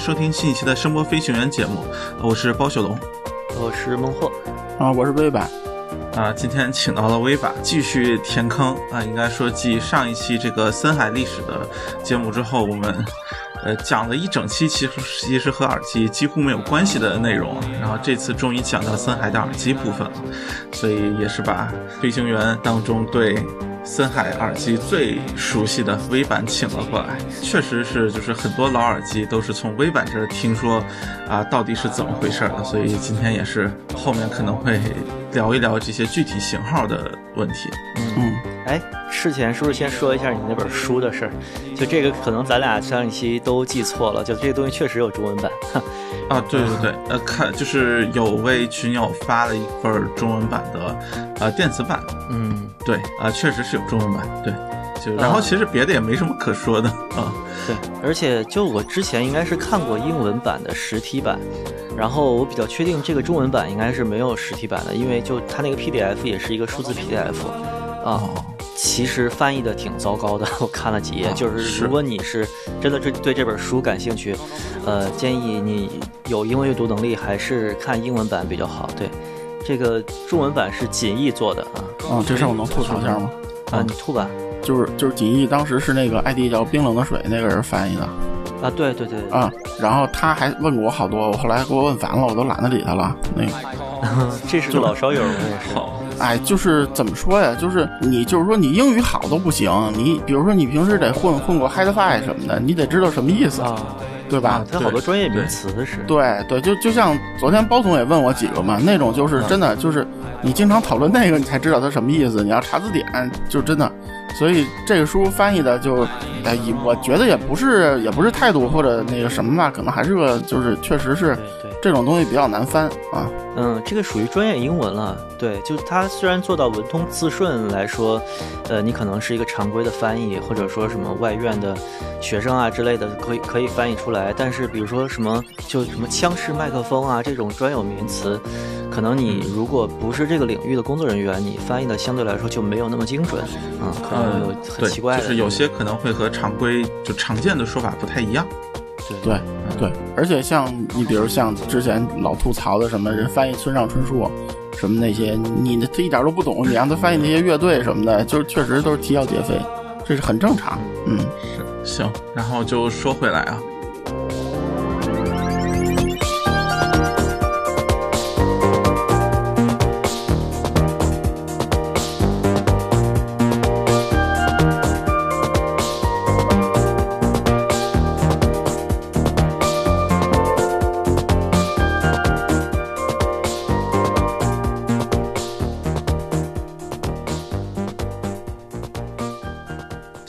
收听新一期的声波飞行员节目，我是包小龙，我是孟获，啊，我是微版，啊，今天请到了微版继续填坑。啊，应该说继上一期这个森海历史的节目之后，我们。呃，讲了一整期，其实其实和耳机几乎没有关系的内容，然后这次终于讲到森海的耳机部分了，所以也是把飞行员当中对森海耳机最熟悉的微版请了过来。确实是，就是很多老耳机都是从微版这儿听说，啊，到底是怎么回事的，所以今天也是后面可能会聊一聊这些具体型号的问题。嗯，哎。事前是不是先说一下你那本书的事儿？就这个可能咱俩上一期都记错了，就这个东西确实有中文版。啊，对对对，呃，看就是有位群友发了一份中文版的呃电子版。嗯，对，啊，确实是有中文版。对，就然后其实别的也没什么可说的啊。对，而且就我之前应该是看过英文版的实体版，然后我比较确定这个中文版应该是没有实体版的，因为就它那个 PDF 也是一个数字 PDF 啊。其实翻译的挺糟糕的，我看了几页。就是如果你是真的对对这本书感兴趣，呃，建议你有英文阅读能力，还是看英文版比较好。对，这个中文版是锦译做的啊。嗯，这事我能吐槽一下吗？啊，你吐吧。就是就是锦译当时是那个 ID 叫冰冷的水那个人翻译的。啊，对对对。啊，然后他还问过我好多，我后来给我问烦了，我都懒得理他了。那个，这是个老烧友，我也是。哎，就是怎么说呀？就是你，就是说你英语好都不行。你比如说，你平时得混混过 HiFi 什么的，你得知道什么意思，对吧？它好多专业名词是。对对，就就像昨天包总也问我几个嘛，那种就是真的，就是你经常讨论那个，你才知道它什么意思。你要查字典，就真的。所以这个书翻译的就，哎，我觉得也不是也不是态度或者那个什么吧，可能还是个就是确实是。这种东西比较难翻啊，嗯，这个属于专业英文了。对，就是它虽然做到文通字顺来说，呃，你可能是一个常规的翻译，或者说什么外院的学生啊之类的，可以可以翻译出来。但是比如说什么就什么枪式麦克风啊这种专有名词，可能你如果不是这个领域的工作人员，你翻译的相对来说就没有那么精准啊，可能有很奇怪，就是有些可能会和常规就常见的说法不太一样。对对，而且像你，比如像之前老吐槽的什么人翻译村上春树，什么那些，你他一点都不懂，你让他翻译那些乐队什么的，就是确实都是啼笑皆非，这是很正常。嗯，是行，然后就说回来啊。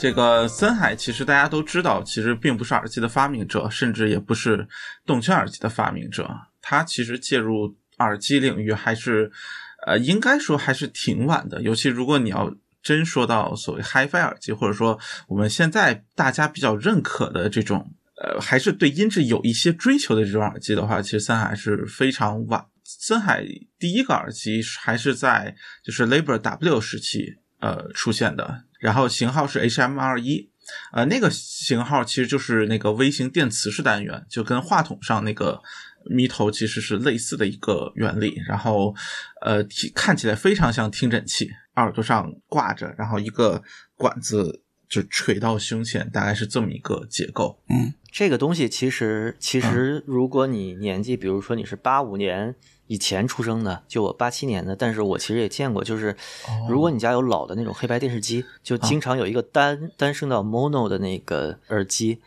这个森海其实大家都知道，其实并不是耳机的发明者，甚至也不是动圈耳机的发明者。他其实介入耳机领域还是，呃，应该说还是挺晚的。尤其如果你要真说到所谓 HiFi 耳机，或者说我们现在大家比较认可的这种，呃，还是对音质有一些追求的这种耳机的话，其实森海是非常晚。森海第一个耳机还是在就是 Labor W 时期呃出现的。然后型号是 HM 二一，呃，那个型号其实就是那个微型电磁式单元，就跟话筒上那个咪头其实是类似的一个原理。然后，呃，看起来非常像听诊器，耳朵上挂着，然后一个管子就垂到胸前，大概是这么一个结构。嗯，这个东西其实其实如果你年纪，比如说你是八五年。以前出生的，就我八七年的，但是我其实也见过，就是如果你家有老的那种黑白电视机，就经常有一个单单声道 mono 的那个耳机，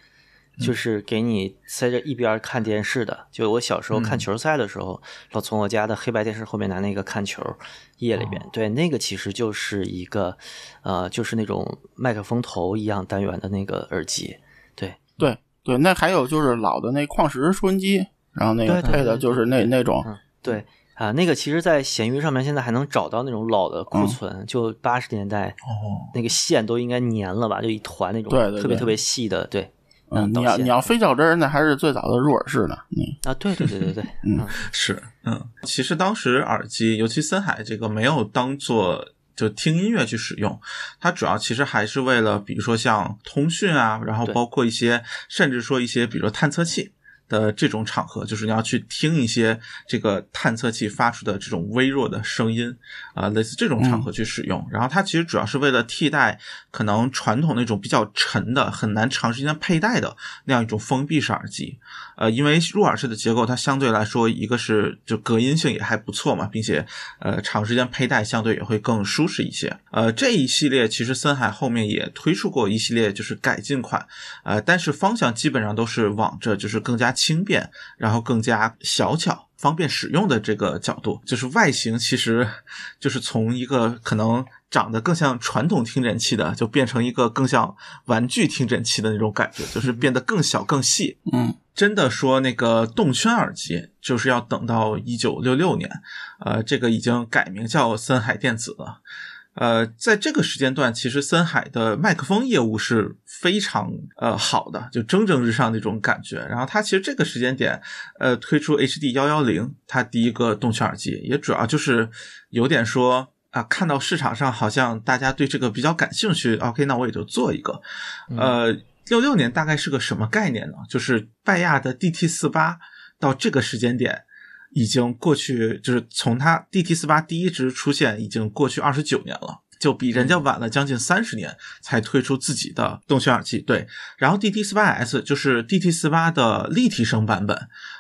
就是给你塞着一边看电视的。就我小时候看球赛的时候，老从我家的黑白电视后面拿那个看球，夜里边，对，那个其实就是一个，呃，就是那种麦克风头一样单元的那个耳机，对，对，对，那还有就是老的那矿石收音机，然后那个配的就是那那种。对啊，那个其实，在闲鱼上面现在还能找到那种老的库存，就八十年代，哦，那个线都应该粘了吧，就一团那种，对，特别特别细的，对。嗯，你要你要非较真，那还是最早的入耳式呢。嗯啊，对对对对对，嗯，是，嗯，其实当时耳机，尤其森海这个没有当做就听音乐去使用，它主要其实还是为了，比如说像通讯啊，然后包括一些，甚至说一些，比如说探测器。的这种场合，就是你要去听一些这个探测器发出的这种微弱的声音啊，类似这种场合去使用。然后它其实主要是为了替代可能传统那种比较沉的、很难长时间佩戴的那样一种封闭式耳机。呃，因为入耳式的结构，它相对来说，一个是就隔音性也还不错嘛，并且呃长时间佩戴相对也会更舒适一些。呃，这一系列其实森海后面也推出过一系列就是改进款，呃，但是方向基本上都是往着就是更加轻便，然后更加小巧、方便使用的这个角度。就是外形其实就是从一个可能长得更像传统听诊器的，就变成一个更像玩具听诊器的那种感觉，就是变得更小更细。嗯。真的说那个动圈耳机，就是要等到一九六六年，呃，这个已经改名叫森海电子了。呃，在这个时间段，其实森海的麦克风业务是非常呃好的，就蒸蒸日上那种感觉。然后它其实这个时间点，呃，推出 HD 幺幺零，它第一个动圈耳机，也主要就是有点说啊，看到市场上好像大家对这个比较感兴趣，OK，那我也就做一个，呃。六六年大概是个什么概念呢？就是拜亚的 DT 四八到这个时间点已经过去，就是从它 DT 四八第一支出现已经过去二十九年了，就比人家晚了将近三十年才推出自己的动圈耳机。对，然后 DT 四八 S 就是 DT 四八的立体声版本，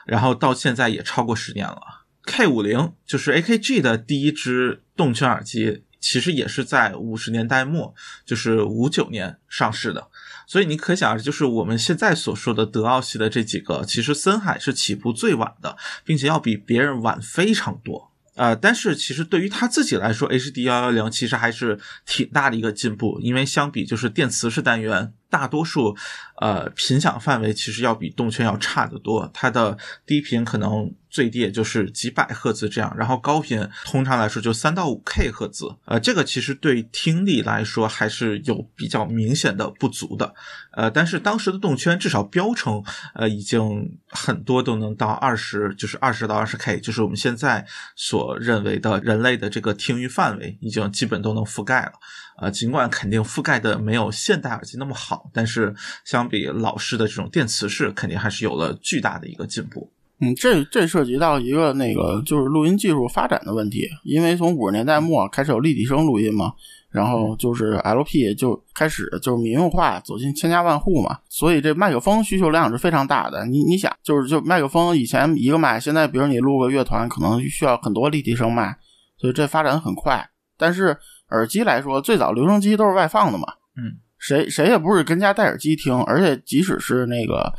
然后到现在也超过十年了。K 五零就是 AKG 的第一支动圈耳机，其实也是在五十年代末，就是五九年上市的。所以你可想而知，就是我们现在所说的德奥系的这几个，其实森海是起步最晚的，并且要比别人晚非常多。呃，但是其实对于他自己来说，HD 幺幺零其实还是挺大的一个进步，因为相比就是电磁式单元。大多数，呃，频响范围其实要比动圈要差得多。它的低频可能最低也就是几百赫兹这样，然后高频通常来说就三到五 K 赫兹。呃，这个其实对听力来说还是有比较明显的不足的。呃，但是当时的动圈至少标称，呃，已经很多都能到二十，就是二十到二十 K，就是我们现在所认为的人类的这个听域范围，已经基本都能覆盖了。呃，尽管肯定覆盖的没有现代耳机那么好，但是相比老式的这种电磁式，肯定还是有了巨大的一个进步。嗯，这这涉及到一个那个就是录音技术发展的问题，因为从五十年代末开始有立体声录音嘛，然后就是 LP 就开始就是民用化，走进千家万户嘛，所以这麦克风需求量是非常大的。你你想，就是就麦克风以前一个麦，现在比如你录个乐团，可能需要很多立体声麦，所以这发展很快，但是。耳机来说，最早留声机都是外放的嘛，嗯，谁谁也不是跟家戴耳机听，而且即使是那个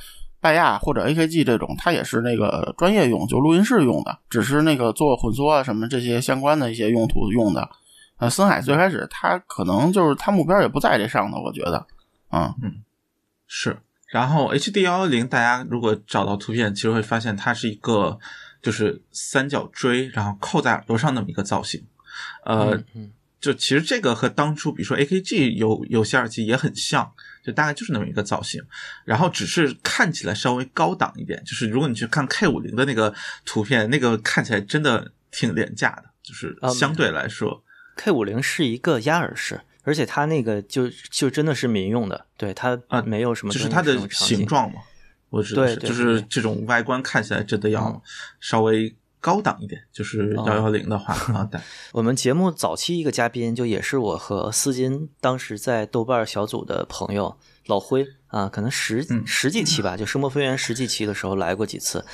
拜亚或者 AKG 这种，它也是那个专业用，就录音室用的，只是那个做混缩啊什么这些相关的一些用途用的。呃，森海最开始它可能就是它目标也不在这上头，我觉得，嗯嗯，是。然后 HD 幺幺零，大家如果找到图片，其实会发现它是一个就是三角锥，然后扣在耳朵上那么一个造型，呃。就其实这个和当初比如说 AKG 有有些耳机也很像，就大概就是那么一个造型，然后只是看起来稍微高档一点。就是如果你去看 K 五零的那个图片，那个看起来真的挺廉价的，就是相对来说，K 五零是一个压耳式，而且它那个就就真的是民用的，对它啊没有什么，就是它的形状嘛，我知道是，就是这种外观看起来真的要稍微。高档一点，就是幺幺零的话 啊，对。我们节目早期一个嘉宾，就也是我和思金当时在豆瓣小组的朋友老辉啊，可能十十几期吧，就声波飞源十几期的时候来过几次。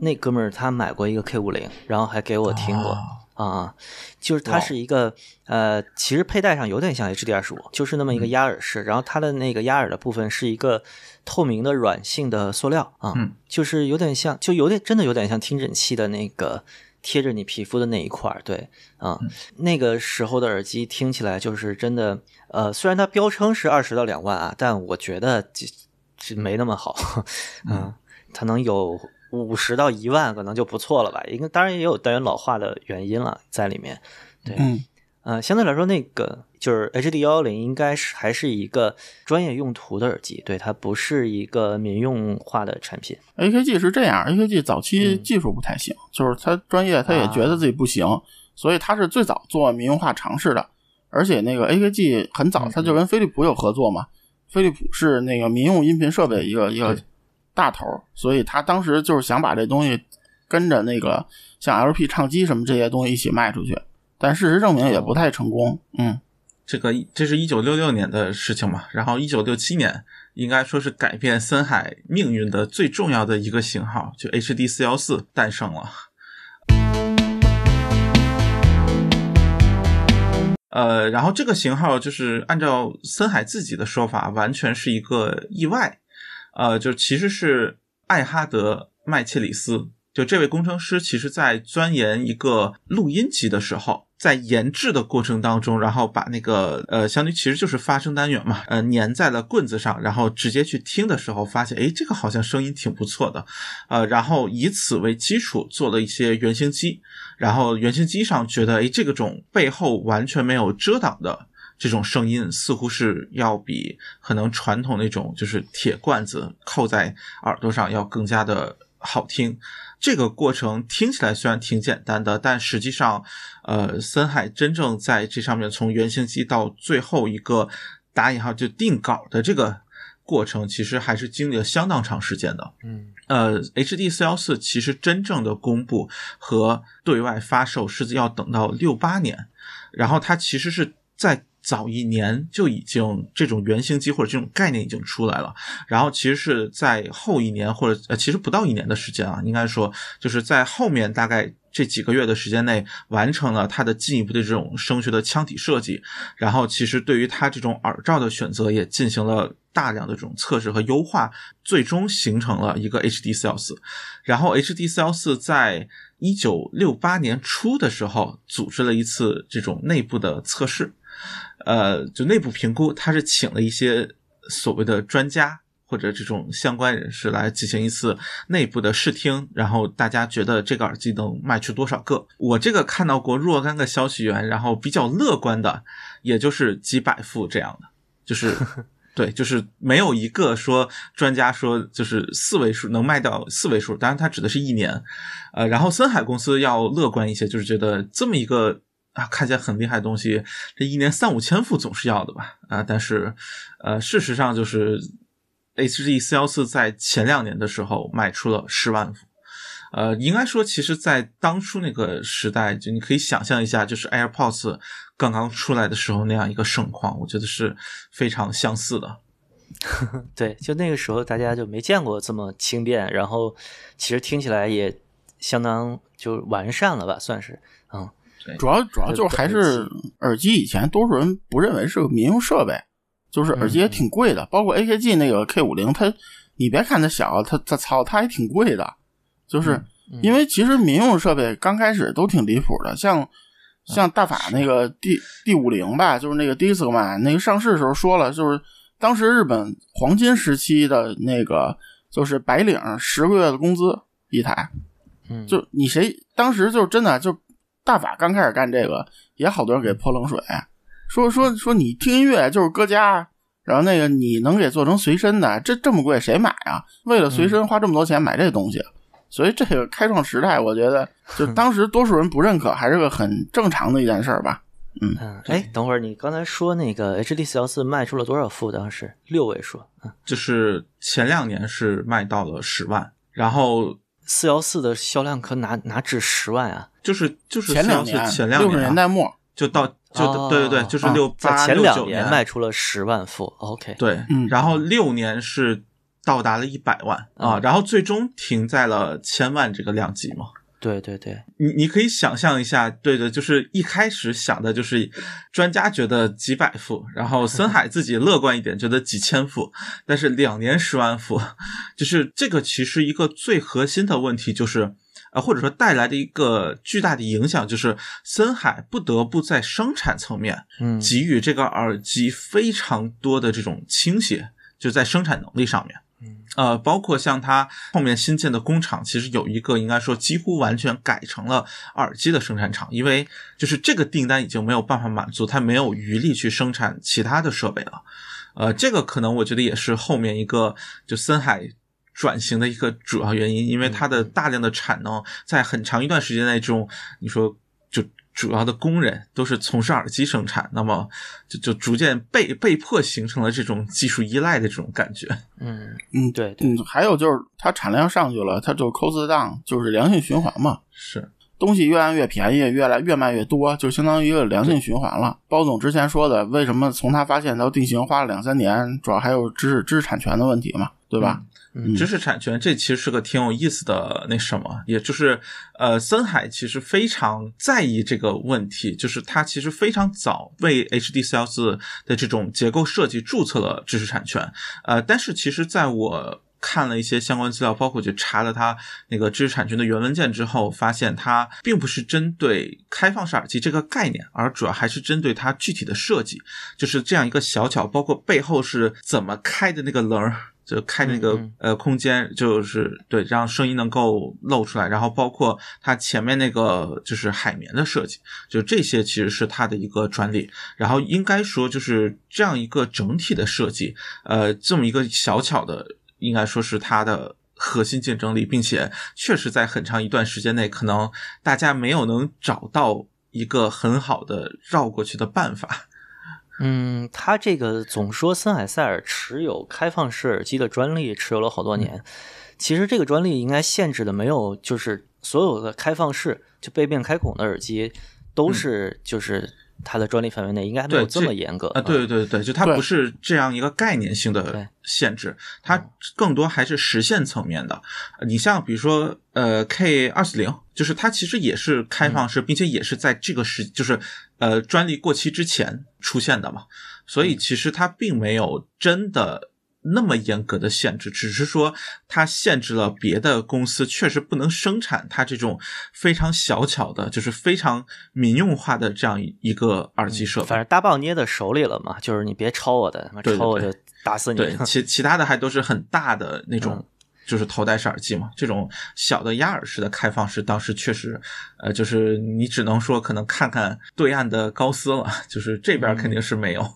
那哥们儿他买过一个 K 五零，然后还给我听过啊啊，就是它是一个呃，其实佩戴上有点像 HD 二十五，就是那么一个压耳式，然后它的那个压耳的部分是一个。透明的软性的塑料啊，就是有点像，就有点真的有点像听诊器的那个贴着你皮肤的那一块儿，对啊，那个时候的耳机听起来就是真的，呃，虽然它标称是二十到两万啊，但我觉得这这没那么好，嗯，它能有五十到一万可能就不错了吧，应该当然也有单元老化的原因了在里面，对，呃，相对来说那个。就是 HD 幺幺零应该是还是一个专业用途的耳机，对它不是一个民用化的产品。AKG 是这样，AKG 早期技术不太行，就是它专业他也觉得自己不行，所以它是最早做民用化尝试的。而且那个 AKG 很早，它就跟飞利浦有合作嘛，飞利浦是那个民用音频设备一个一个大头，所以他当时就是想把这东西跟着那个像 LP 唱机什么这些东西一起卖出去，但事实证明也不太成功。嗯，这个这是一九六六年的事情嘛，然后一九六七年应该说是改变森海命运的最重要的一个型号，就 HD 四幺四诞生了。呃，然后这个型号就是按照森海自己的说法，完全是一个意外。呃，就其实是艾哈德麦切里斯，就这位工程师，其实在钻研一个录音机的时候，在研制的过程当中，然后把那个呃，相当于其实就是发声单元嘛，呃，粘在了棍子上，然后直接去听的时候，发现哎，这个好像声音挺不错的，呃，然后以此为基础做了一些原型机。然后原型机上觉得，哎，这个种背后完全没有遮挡的这种声音，似乎是要比可能传统那种就是铁罐子扣在耳朵上要更加的好听。这个过程听起来虽然挺简单的，但实际上，呃，森海真正在这上面从原型机到最后一个打引号就定稿的这个。过程其实还是经历了相当长时间的，嗯，呃，HD 四幺四其实真正的公布和对外发售是要等到六八年，然后它其实是在早一年就已经这种原型机或者这种概念已经出来了，然后其实是在后一年或者呃其实不到一年的时间啊，应该说就是在后面大概。这几个月的时间内，完成了它的进一步的这种声学的腔体设计，然后其实对于它这种耳罩的选择也进行了大量的这种测试和优化，最终形成了一个 HD 四幺四。然后 HD 四幺四在一九六八年初的时候组织了一次这种内部的测试，呃，就内部评估，他是请了一些所谓的专家。或者这种相关人士来进行一次内部的试听，然后大家觉得这个耳机能卖出多少个？我这个看到过若干个消息源，然后比较乐观的，也就是几百副这样的，就是 对，就是没有一个说专家说就是四位数能卖到四位数，当然他指的是一年。呃，然后森海公司要乐观一些，就是觉得这么一个啊看起来很厉害的东西，这一年三五千副总是要的吧？啊，但是呃，事实上就是。H G 四幺四在前两年的时候卖出了十万副，呃，应该说，其实，在当初那个时代，就你可以想象一下，就是 AirPods 刚刚出来的时候那样一个盛况，我觉得是非常相似的。对，就那个时候大家就没见过这么轻便，然后其实听起来也相当就完善了吧，算是，主要主要就是还是耳机，以前多数人不认为是个民用设备。就是耳机也挺贵的，包括 AKG 那个 K 五零，它你别看它小，它它操，它还挺贵的。就是因为其实民用设备刚开始都挺离谱的，像像大法那个 D D 五零吧，就是那个 Discman 那个上市的时候说了，就是当时日本黄金时期的那个就是白领十个月的工资一台，嗯，就你谁当时就真的就大法刚开始干这个，也好多人给泼冷水。说说说，你听音乐就是搁家，然后那个你能给做成随身的，这这么贵谁买啊？为了随身花这么多钱买这东西，所以这个开创时代，我觉得就当时多数人不认可，还是个很正常的一件事儿吧。嗯，哎，等会儿你刚才说那个 HD 四幺四卖出了多少副？当时六位数，嗯，就是前两年是卖到了十万，然后四幺四的销量可哪哪止十万啊？就是就是前两年，六十年代末就到。就对对对，就是六八前两年卖出了十万副，OK，对，然后六年是到达了一百万啊，然后最终停在了千万这个量级嘛。对对对，你你可以想象一下，对的，就是一开始想的就是专家觉得几百副，然后森海自己乐观一点，觉得几千副，但是两年十万副，就是这个其实一个最核心的问题就是。啊，或者说带来的一个巨大的影响，就是森海不得不在生产层面，嗯，给予这个耳机非常多的这种倾斜，就在生产能力上面，嗯，呃，包括像它后面新建的工厂，其实有一个应该说几乎完全改成了耳机的生产厂，因为就是这个订单已经没有办法满足，它没有余力去生产其他的设备了，呃，这个可能我觉得也是后面一个就森海。转型的一个主要原因，因为它的大量的产能在很长一段时间内，这种你说就主要的工人都是从事耳机生产，那么就就逐渐被被迫形成了这种技术依赖的这种感觉。嗯嗯，对对，嗯，还有就是它产量上去了，它就 cost down，就是良性循环嘛。是，东西越来越便宜，越来越卖越多，就相当于一个良性循环了。包总之前说的，为什么从他发现到定型花了两三年，主要还有知识知识产权的问题嘛，对吧？嗯知识产权这其实是个挺有意思的那什么，也就是呃，森海其实非常在意这个问题，就是他其实非常早为 HD 四幺四的这种结构设计注册了知识产权，呃，但是其实在我。看了一些相关资料，包括去查了它那个知识产权的原文件之后，发现它并不是针对开放式耳机这个概念，而主要还是针对它具体的设计，就是这样一个小巧，包括背后是怎么开的那个棱儿。就开那个呃空间，就是对让声音能够露出来，然后包括它前面那个就是海绵的设计，就这些其实是它的一个专利。然后应该说就是这样一个整体的设计，呃，这么一个小巧的，应该说是它的核心竞争力，并且确实在很长一段时间内，可能大家没有能找到一个很好的绕过去的办法。嗯，他这个总说森海塞尔持有开放式耳机的专利，持有了好多年。其实这个专利应该限制的没有，就是所有的开放式就背面开孔的耳机都是就是它的专利范围内，应该没有这么严格啊。对对对，就它不是这样一个概念性的限制，它更多还是实现层面的。你像比如说呃 K 二四零，就是它其实也是开放式，并且也是在这个时就是。呃，专利过期之前出现的嘛，所以其实它并没有真的那么严格的限制，只是说它限制了别的公司确实不能生产它这种非常小巧的，就是非常民用化的这样一个耳机设备。反正大棒捏在手里了嘛，就是你别抄我的，抄我就打死你。对，其其他的还都是很大的那种。就是头戴式耳机嘛，这种小的压耳式的开放式，当时确实，呃，就是你只能说可能看看对岸的高斯了，就是这边肯定是没有。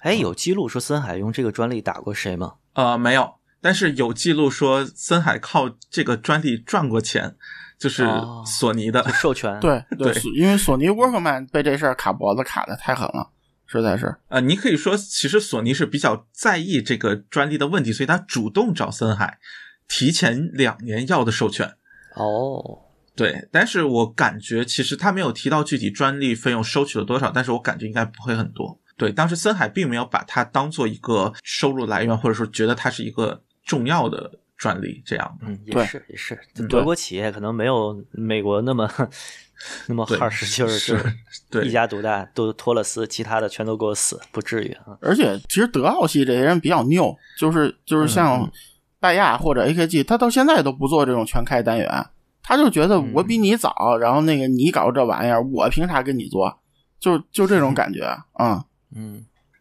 哎，有记录说森海用这个专利打过谁吗？呃，没有，但是有记录说森海靠这个专利赚过钱，就是索尼的授权。对对，因为索尼 Workman 被这事儿卡脖子卡的太狠了，实在是。呃，你可以说，其实索尼是比较在意这个专利的问题，所以他主动找森海。提前两年要的授权哦，对，但是我感觉其实他没有提到具体专利费用收取了多少，但是我感觉应该不会很多。对，当时森海并没有把它当做一个收入来源，或者说觉得它是一个重要的专利这样。嗯，也是也是，德国企业可能没有美国那么 那么好使劲儿，是一家独大，都托了斯，其他的全都给我死，不至于啊。而且其实德奥系这些人比较拗，就是就是像。拜亚或者 AKG，他到现在都不做这种全开单元，他就觉得我比你早，然后那个你搞这玩意儿，我凭啥跟你做？就就这种感觉啊，嗯。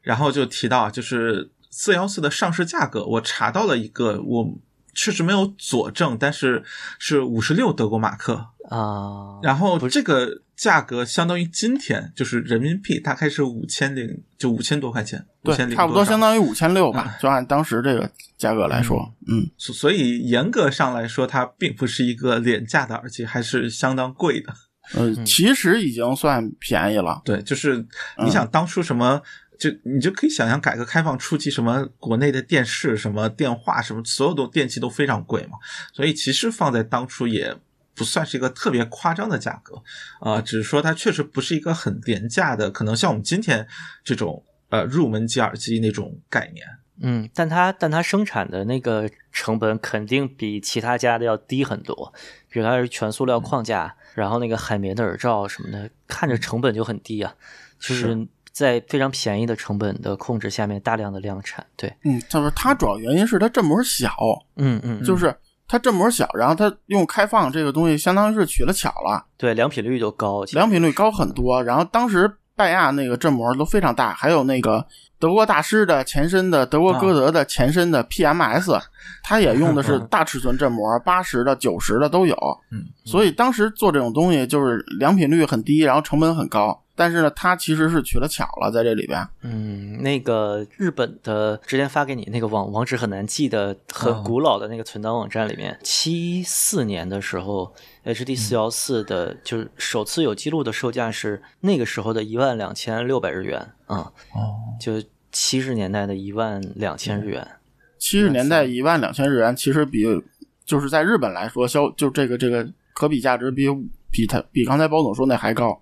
然后就提到就是四幺四的上市价格，我查到了一个，我确实没有佐证，但是是五十六德国马克啊。然后这个价格相当于今天就是人民币大概是五千零就五千多块钱，对，差不多相当于五千六吧，就按当时这个。价格来说，嗯，所以严格上来说，它并不是一个廉价的耳机，还是相当贵的。呃，其实已经算便宜了。对，就是你想当初什么，就你就可以想象，改革开放初期，什么国内的电视、什么电话、什么所有的电器都非常贵嘛。所以其实放在当初也不算是一个特别夸张的价格啊，只是说它确实不是一个很廉价的，可能像我们今天这种呃入门级耳机那种概念。嗯，但它但它生产的那个成本肯定比其他家的要低很多，比如它是全塑料框架，然后那个海绵的耳罩什么的，看着成本就很低啊，就是在非常便宜的成本的控制下面大量的量产。对，嗯，他说它主要原因是它振膜小，嗯嗯，就是它振膜小，然后它用开放这个东西相当于是取了巧了，对，良品率就高，良品率高很多。然后当时拜亚那个振膜都非常大，还有那个。德国大师的前身的德国歌德的前身的 PMS，它也用的是大尺寸振膜，八十的、九十的都有。嗯，所以当时做这种东西就是良品率很低，然后成本很高。但是呢，它其实是取了巧了在这里边。嗯，那个日本的之前发给你那个网网址很难记的、很古老的那个存档网站里面，七四年的时候，HD 四幺四的就是首次有记录的售价是那个时候的一万两千六百日元啊，哦，就七十年代的一万两千日元。七十年代一万两千日元，其实比就是在日本来说，销就这个这个可比价值比比它比刚才包总说那还高。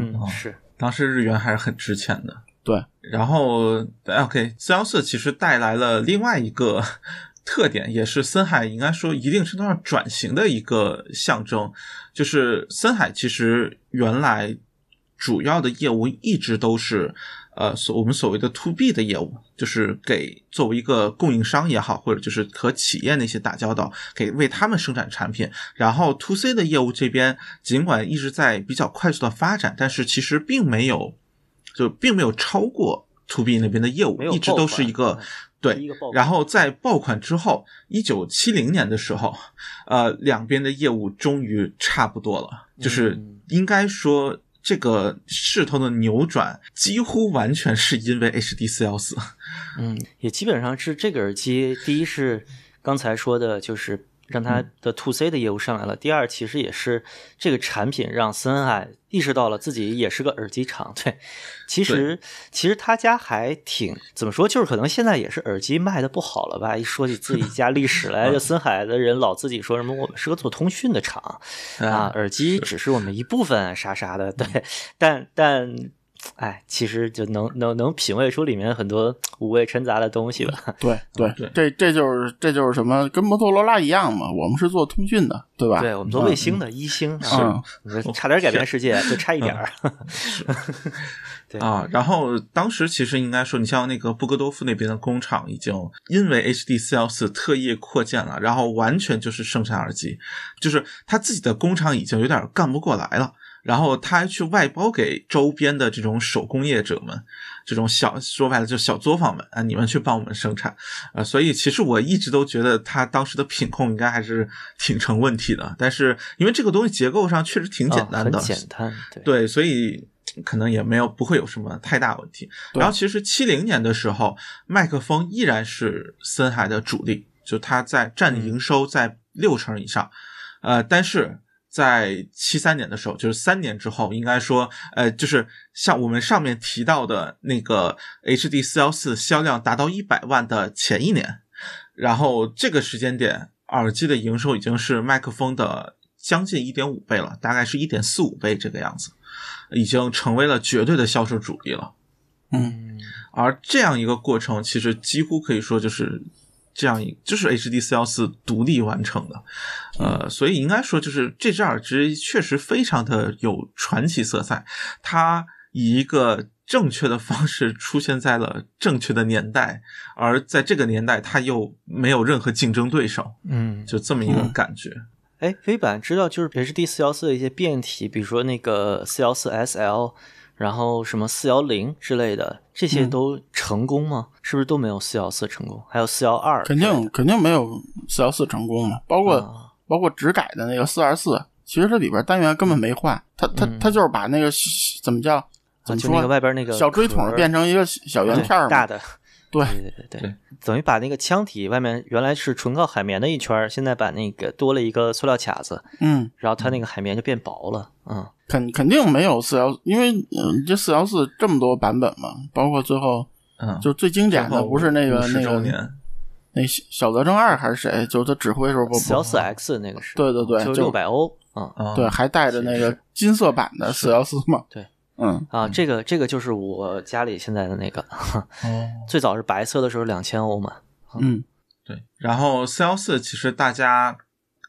嗯，是当时日元还是很值钱的。对，然后 OK 四幺四其实带来了另外一个 特点，也是森海应该说一定程度上转型的一个象征，就是森海其实原来主要的业务一直都是。呃，所我们所谓的 to B 的业务，就是给作为一个供应商也好，或者就是和企业那些打交道，给为他们生产产品。然后 to C 的业务这边，尽管一直在比较快速的发展，但是其实并没有，就并没有超过 to B 那边的业务，一直都是一个对。然后在爆款之后，一九七零年的时候，呃，两边的业务终于差不多了，就是应该说。这个势头的扭转几乎完全是因为 HD 四幺四，嗯，也基本上是这个耳机。第一是刚才说的，就是让它的 To C 的业务上来了。第二，其实也是这个产品让森海意识到了自己也是个耳机厂。对，其实其实他家还挺怎么说，就是可能现在也是耳机卖的不好了吧。一说起自己家历史来，就森海的人老自己说什么我们是个做通讯的厂啊，耳机只是我们一部分啥啥的。对，但但。哎，其实就能能能品味出里面很多五味陈杂的东西吧。对对对，这这就是这就是什么，跟摩托罗拉一样嘛。我们是做通讯的，对吧？对，我们做卫星的，一星是差点改变世界，就差一点儿。对啊，然后当时其实应该说，你像那个布格多夫那边的工厂，已经因为 HD 四幺四特意扩建了，然后完全就是生产耳机，就是他自己的工厂已经有点干不过来了。然后他还去外包给周边的这种手工业者们，这种小说白了就小作坊们啊，你们去帮我们生产啊。所以其实我一直都觉得他当时的品控应该还是挺成问题的。但是因为这个东西结构上确实挺简单的，简单对，所以可能也没有不会有什么太大问题。然后其实七零年的时候，麦克风依然是森海的主力，就它在占营收在六成以上，呃，但是。在七三年的时候，就是三年之后，应该说，呃，就是像我们上面提到的那个 HD 四幺四销量达到一百万的前一年，然后这个时间点，耳机的营收已经是麦克风的将近一点五倍了，大概是一点四五倍这个样子，已经成为了绝对的销售主力了。嗯，而这样一个过程，其实几乎可以说就是。这样一就是 HD 四幺四独立完成的，呃，所以应该说就是这只耳机确实非常的有传奇色彩，它以一个正确的方式出现在了正确的年代，而在这个年代它又没有任何竞争对手，嗯，就这么一个感觉。哎，飞版知道就是 HD 四幺四的一些变体，比如说那个四幺四 SL。然后什么四幺零之类的，这些都成功吗？是不是都没有四幺四成功？还有四幺二，肯定肯定没有四幺四成功嘛。包括包括只改的那个四二四，其实这里边单元根本没换，它它它就是把那个怎么叫怎么说外边那个小锥筒变成一个小圆片儿大的。对。对对对，等于把那个腔体外面原来是纯靠海绵的一圈，现在把那个多了一个塑料卡子，嗯，然后它那个海绵就变薄了，嗯，肯肯定没有四幺，因为嗯，这四幺四这么多版本嘛，包括最后，嗯，就最经典的不是那个那个那小泽征二还是谁，就是他指挥时候不四幺四 X 那个是，对对对，就六百欧，嗯，对，还带着那个金色版的四幺四嘛，对。嗯。啊，这个这个就是我家里现在的那个，哦，最早是白色的时候两千欧嘛，嗯，对。然后四幺四其实大家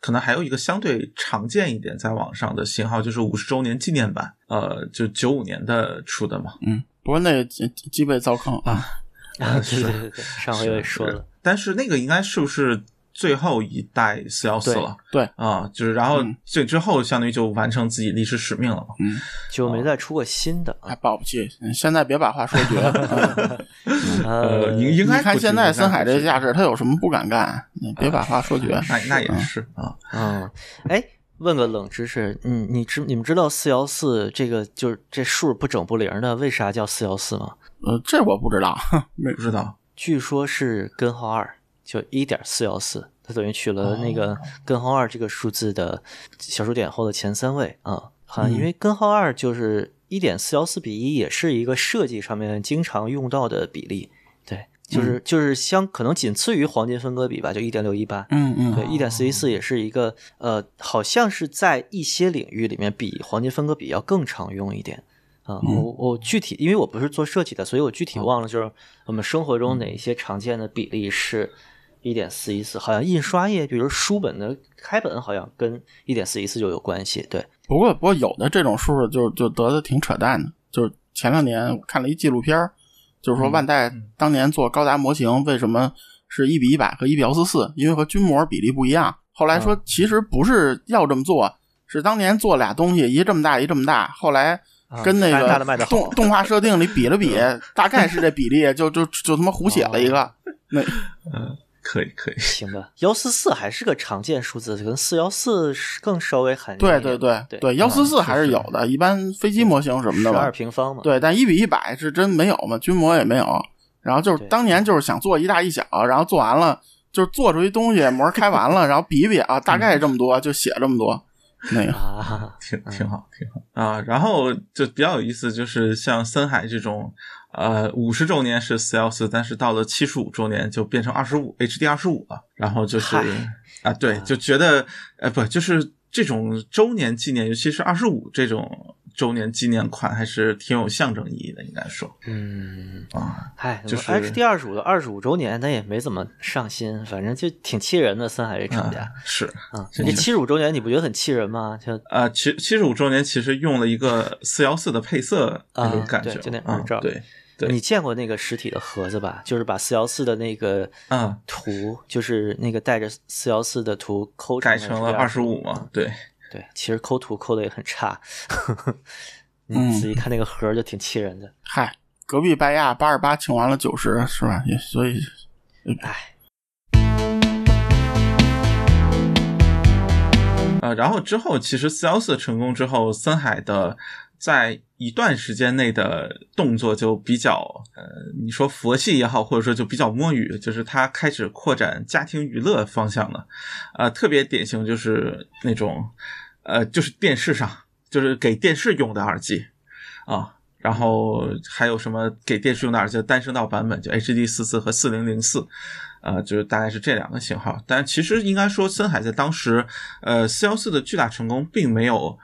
可能还有一个相对常见一点在网上的型号，就是五十周年纪念版，呃，就九五年的出的嘛，嗯，不过那机机被糟坑啊，啊，对对对，上回也说了，但是那个应该是不是？最后一代四幺四了，对。啊，就是然后这之后相当于就完成自己历史使命了嘛，嗯，就没再出过新的，还保不齐。现在别把话说绝，呃，应应该看现在森海这架势，他有什么不敢干？别把话说绝，那那也是啊，嗯，哎，问个冷知识，嗯，你知你们知道四幺四这个就是这数不整不零的，为啥叫四幺四吗？呃，这我不知道，没不知道。据说是根号二，就一点四幺四，它等于取了那个根号二这个数字的小数点后的前三位啊。好像因为根号二就是一点四幺四比一，也是一个设计上面经常用到的比例。对，就是就是相可能仅次于黄金分割比吧，就一点六一八。嗯嗯，对，一点四一四也是一个呃，好像是在一些领域里面比黄金分割比要更常用一点。啊，我我具体因为我不是做设计的，所以我具体忘了，就是我们生活中哪一些常见的比例是一点四一四，好像印刷业，比如书本的开本，好像跟一点四一四就有关系。对，不过不过有的这种数就就得的挺扯淡的，就是前两年我看了一纪录片儿，就是说万代当年做高达模型为什么是一比一百和一比幺四四，因为和军模比例不一样。后来说其实不是要这么做，是当年做俩东西，一这么大一这么大，后来。跟那个动动画设定里比了比，大概是这比例，就就就他妈胡写了一个。那嗯，可以可以，行吧。幺四四还是个常见数字，跟四幺四更稍微罕对对对对，幺四四还是有的，一般飞机模型什么的十二平方嘛。对，但一比一百是真没有嘛，军模也没有。然后就是当年就是想做一大一小，然后做完了就是做出一东西模开完了，然后比一比啊，大概这么多，就写这么多。那个挺挺好，挺好啊。然后就比较有意思，就是像森海这种，呃，五十周年是四幺四，但是到了七十五周年就变成二十五 HD 二十五了。然后就是啊，对，就觉得呃，不，就是这种周年纪念，尤其是二十五这种。周年纪念款还是挺有象征意义的，应该说，嗯啊，嗨，就是 H D 二十五的二十五周年，那也没怎么上心，反正就挺气人的。森海这厂家是啊，你七十五周年你不觉得很气人吗？就啊，七七十五周年其实用了一个四幺四的配色那种感觉，就那啊，对对，你见过那个实体的盒子吧？就是把四幺四的那个嗯图，就是那个带着四幺四的图抠改成了二十五嘛？对。对，其实抠图抠的也很差，你仔细看那个盒就挺气人的。嗨，隔壁拜亚八十八请完了九十是吧？也所以，哎，呃，然后之后其实四幺四成功之后，森海的在一段时间内的动作就比较，呃，你说佛系也好，或者说就比较摸鱼，就是他开始扩展家庭娱乐方向了，呃，特别典型就是那种。呃，就是电视上，就是给电视用的耳机啊，然后还有什么给电视用的耳机？单声道版本就 HD 四四和四零零四，呃，就是大概是这两个型号。但其实应该说，森海在当时，呃，四幺四的巨大成功并没有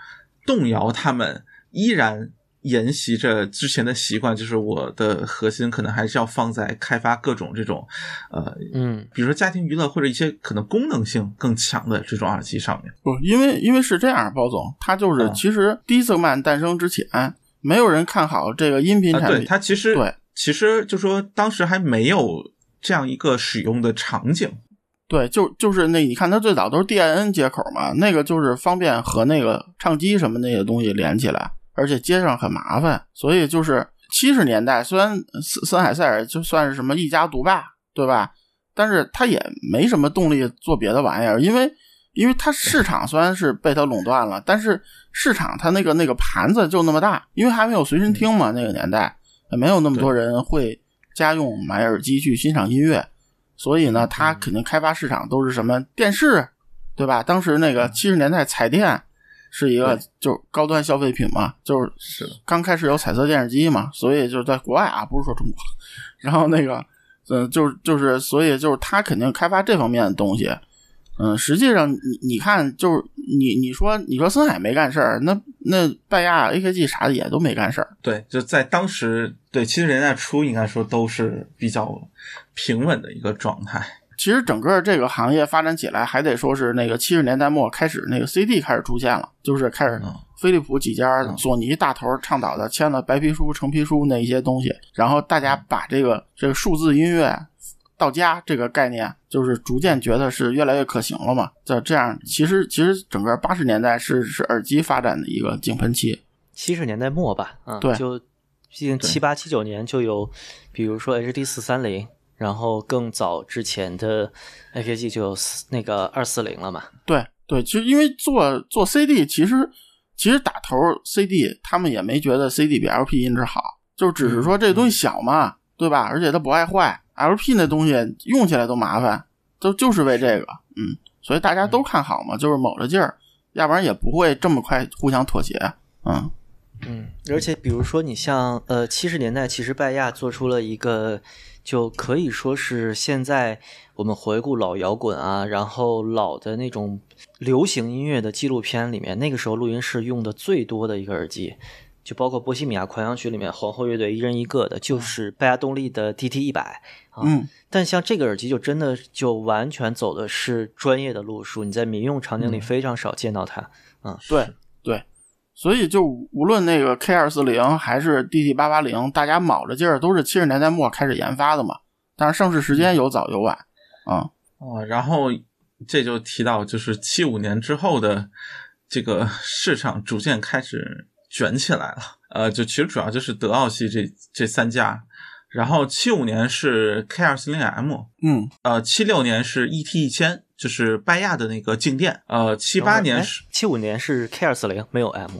动摇他们，依然。沿袭着之前的习惯，就是我的核心可能还是要放在开发各种这种，呃，嗯，比如说家庭娱乐或者一些可能功能性更强的这种耳机上面。不，因为因为是这样，包总，他就是其实迪斯曼诞生之前，没有人看好这个音频产品。对，他其实对，其实就说当时还没有这样一个使用的场景。对，就就是那你看，它最早都是 DIN 接口嘛，那个就是方便和那个唱机什么那些东西连起来。而且接上很麻烦，所以就是七十年代，虽然森森海塞尔就算是什么一家独霸，对吧？但是他也没什么动力做别的玩意儿，因为因为他市场虽然是被他垄断了，但是市场他那个那个盘子就那么大，因为还没有随身听嘛，那个年代没有那么多人会家用买耳机去欣赏音乐，所以呢，他肯定开发市场都是什么电视，对吧？当时那个七十年代彩电。是一个就高端消费品嘛，就是刚开始有彩色电视机嘛，所以就是在国外啊，不是说中国，然后那个，嗯，就是就是，所以就是他肯定开发这方面的东西，嗯，实际上你你看，就是你你说你说森海没干事儿，那那拜亚 AKG 啥的也都没干事儿，对，就在当时对其实人家出，应该说都是比较平稳的一个状态。其实整个这个行业发展起来，还得说是那个七十年代末开始，那个 CD 开始出现了，就是开始飞利浦几家、索尼大头倡导的，签了白皮书、橙皮书那一些东西，然后大家把这个这个数字音乐到家这个概念，就是逐渐觉得是越来越可行了嘛。就这样，其实其实整个八十年代是是耳机发展的一个井喷期，七十年代末吧，嗯，对，就毕竟七八七九年就有，比如说 HD 四三零。然后更早之前的 AKG 就有那个二四零了嘛？对对，其实因为做做 CD，其实其实打头 CD 他们也没觉得 CD 比 LP 音质好，就只是说这东西小嘛，对吧？而且它不爱坏，LP 那东西用起来都麻烦，都就是为这个，嗯，所以大家都看好嘛，就是卯着劲儿，要不然也不会这么快互相妥协，嗯。嗯，而且比如说你像呃七十年代，其实拜亚做出了一个，就可以说是现在我们回顾老摇滚啊，然后老的那种流行音乐的纪录片里面，那个时候录音室用的最多的一个耳机，就包括《波西米亚狂想曲》里面皇后乐队一人一个的，就是拜亚动力的 DT 一百啊。嗯，但像这个耳机就真的就完全走的是专业的路数，你在民用场景里非常少见到它。嗯，对对。所以，就无论那个 K 二四零还是 DT 八八零，大家卯着劲儿，都是七十年代末开始研发的嘛。但是上市时间有早有晚，啊哦，然后这就提到，就是七五年之后的这个市场逐渐开始卷起来了。呃，就其实主要就是德奥系这这三家。然后七五年是 K 二四零 M，嗯，呃，七六年是 ET 一千。就是拜亚的那个静电，呃，七八年是七五年是 K 二四零没有 M，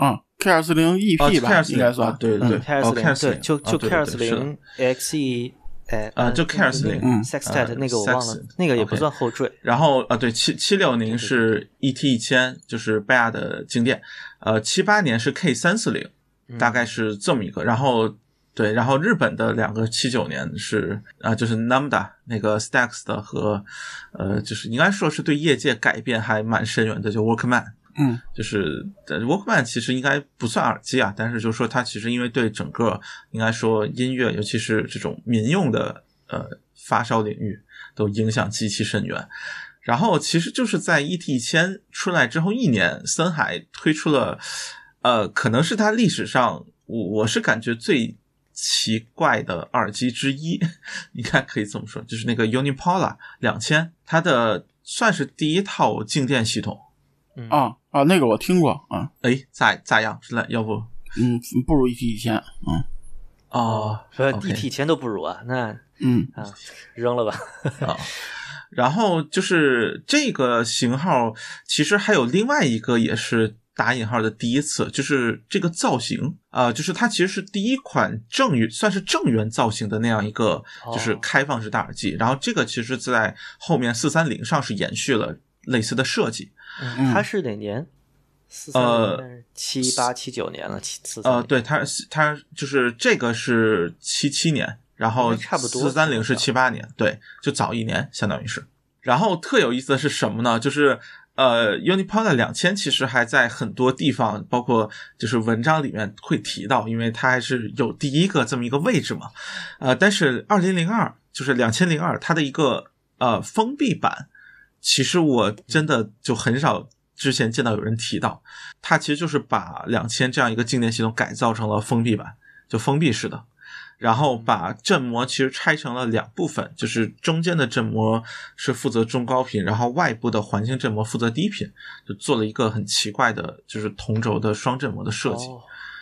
嗯，K 二四零 EP 吧，应该算对对对，K 二四零对，就就 K 二四零 XE，哎啊，就 K 二四零，Sextet 那个我忘了，那个也不算后缀。然后啊，对，七七六零是 ET 一千，就是拜亚的静电，呃，七八年是 K 三四零，大概是这么一个，然后。对，然后日本的两个七九年是啊，就是 Namda 那个 Stax 的和呃，就是应该说是对业界改变还蛮深远的，就 Workman，嗯，就是 Workman 其实应该不算耳机啊，但是就是说它其实因为对整个应该说音乐，尤其是这种民用的呃发烧领域都影响极其深远。然后其实就是在 ET 一千出来之后一年，森海推出了呃，可能是它历史上我我是感觉最。奇怪的耳机之一，应该可以这么说，就是那个 Unipola 两千，它的算是第一套静电系统。啊啊，那个我听过啊。哎，咋咋样？是的，要不？嗯，不如 ET 一千。嗯。哦，说 ET 一千都不如啊？那嗯啊，扔了吧。啊。然后就是这个型号，其实还有另外一个也是。打引号的第一次就是这个造型啊，就是它其实是第一款正圆，算是正圆造型的那样一个，就是开放式大耳机。然后这个其实在后面四三零上是延续了类似的设计。它是哪年？呃，七八七九年了，七四呃，对，它它就是这个是七七年，然后差不多四三零是七八年，对，就早一年，相当于是。然后特有意思的是什么呢？就是。呃，Unipola 两千其实还在很多地方，包括就是文章里面会提到，因为它还是有第一个这么一个位置嘛。呃，但是二零零二就是两千零二，它的一个呃封闭版，其实我真的就很少之前见到有人提到，它其实就是把两千这样一个静电系统改造成了封闭版，就封闭式的。然后把振膜其实拆成了两部分，就是中间的振膜是负责中高频，然后外部的环境振膜负责低频，就做了一个很奇怪的，就是同轴的双振膜的设计。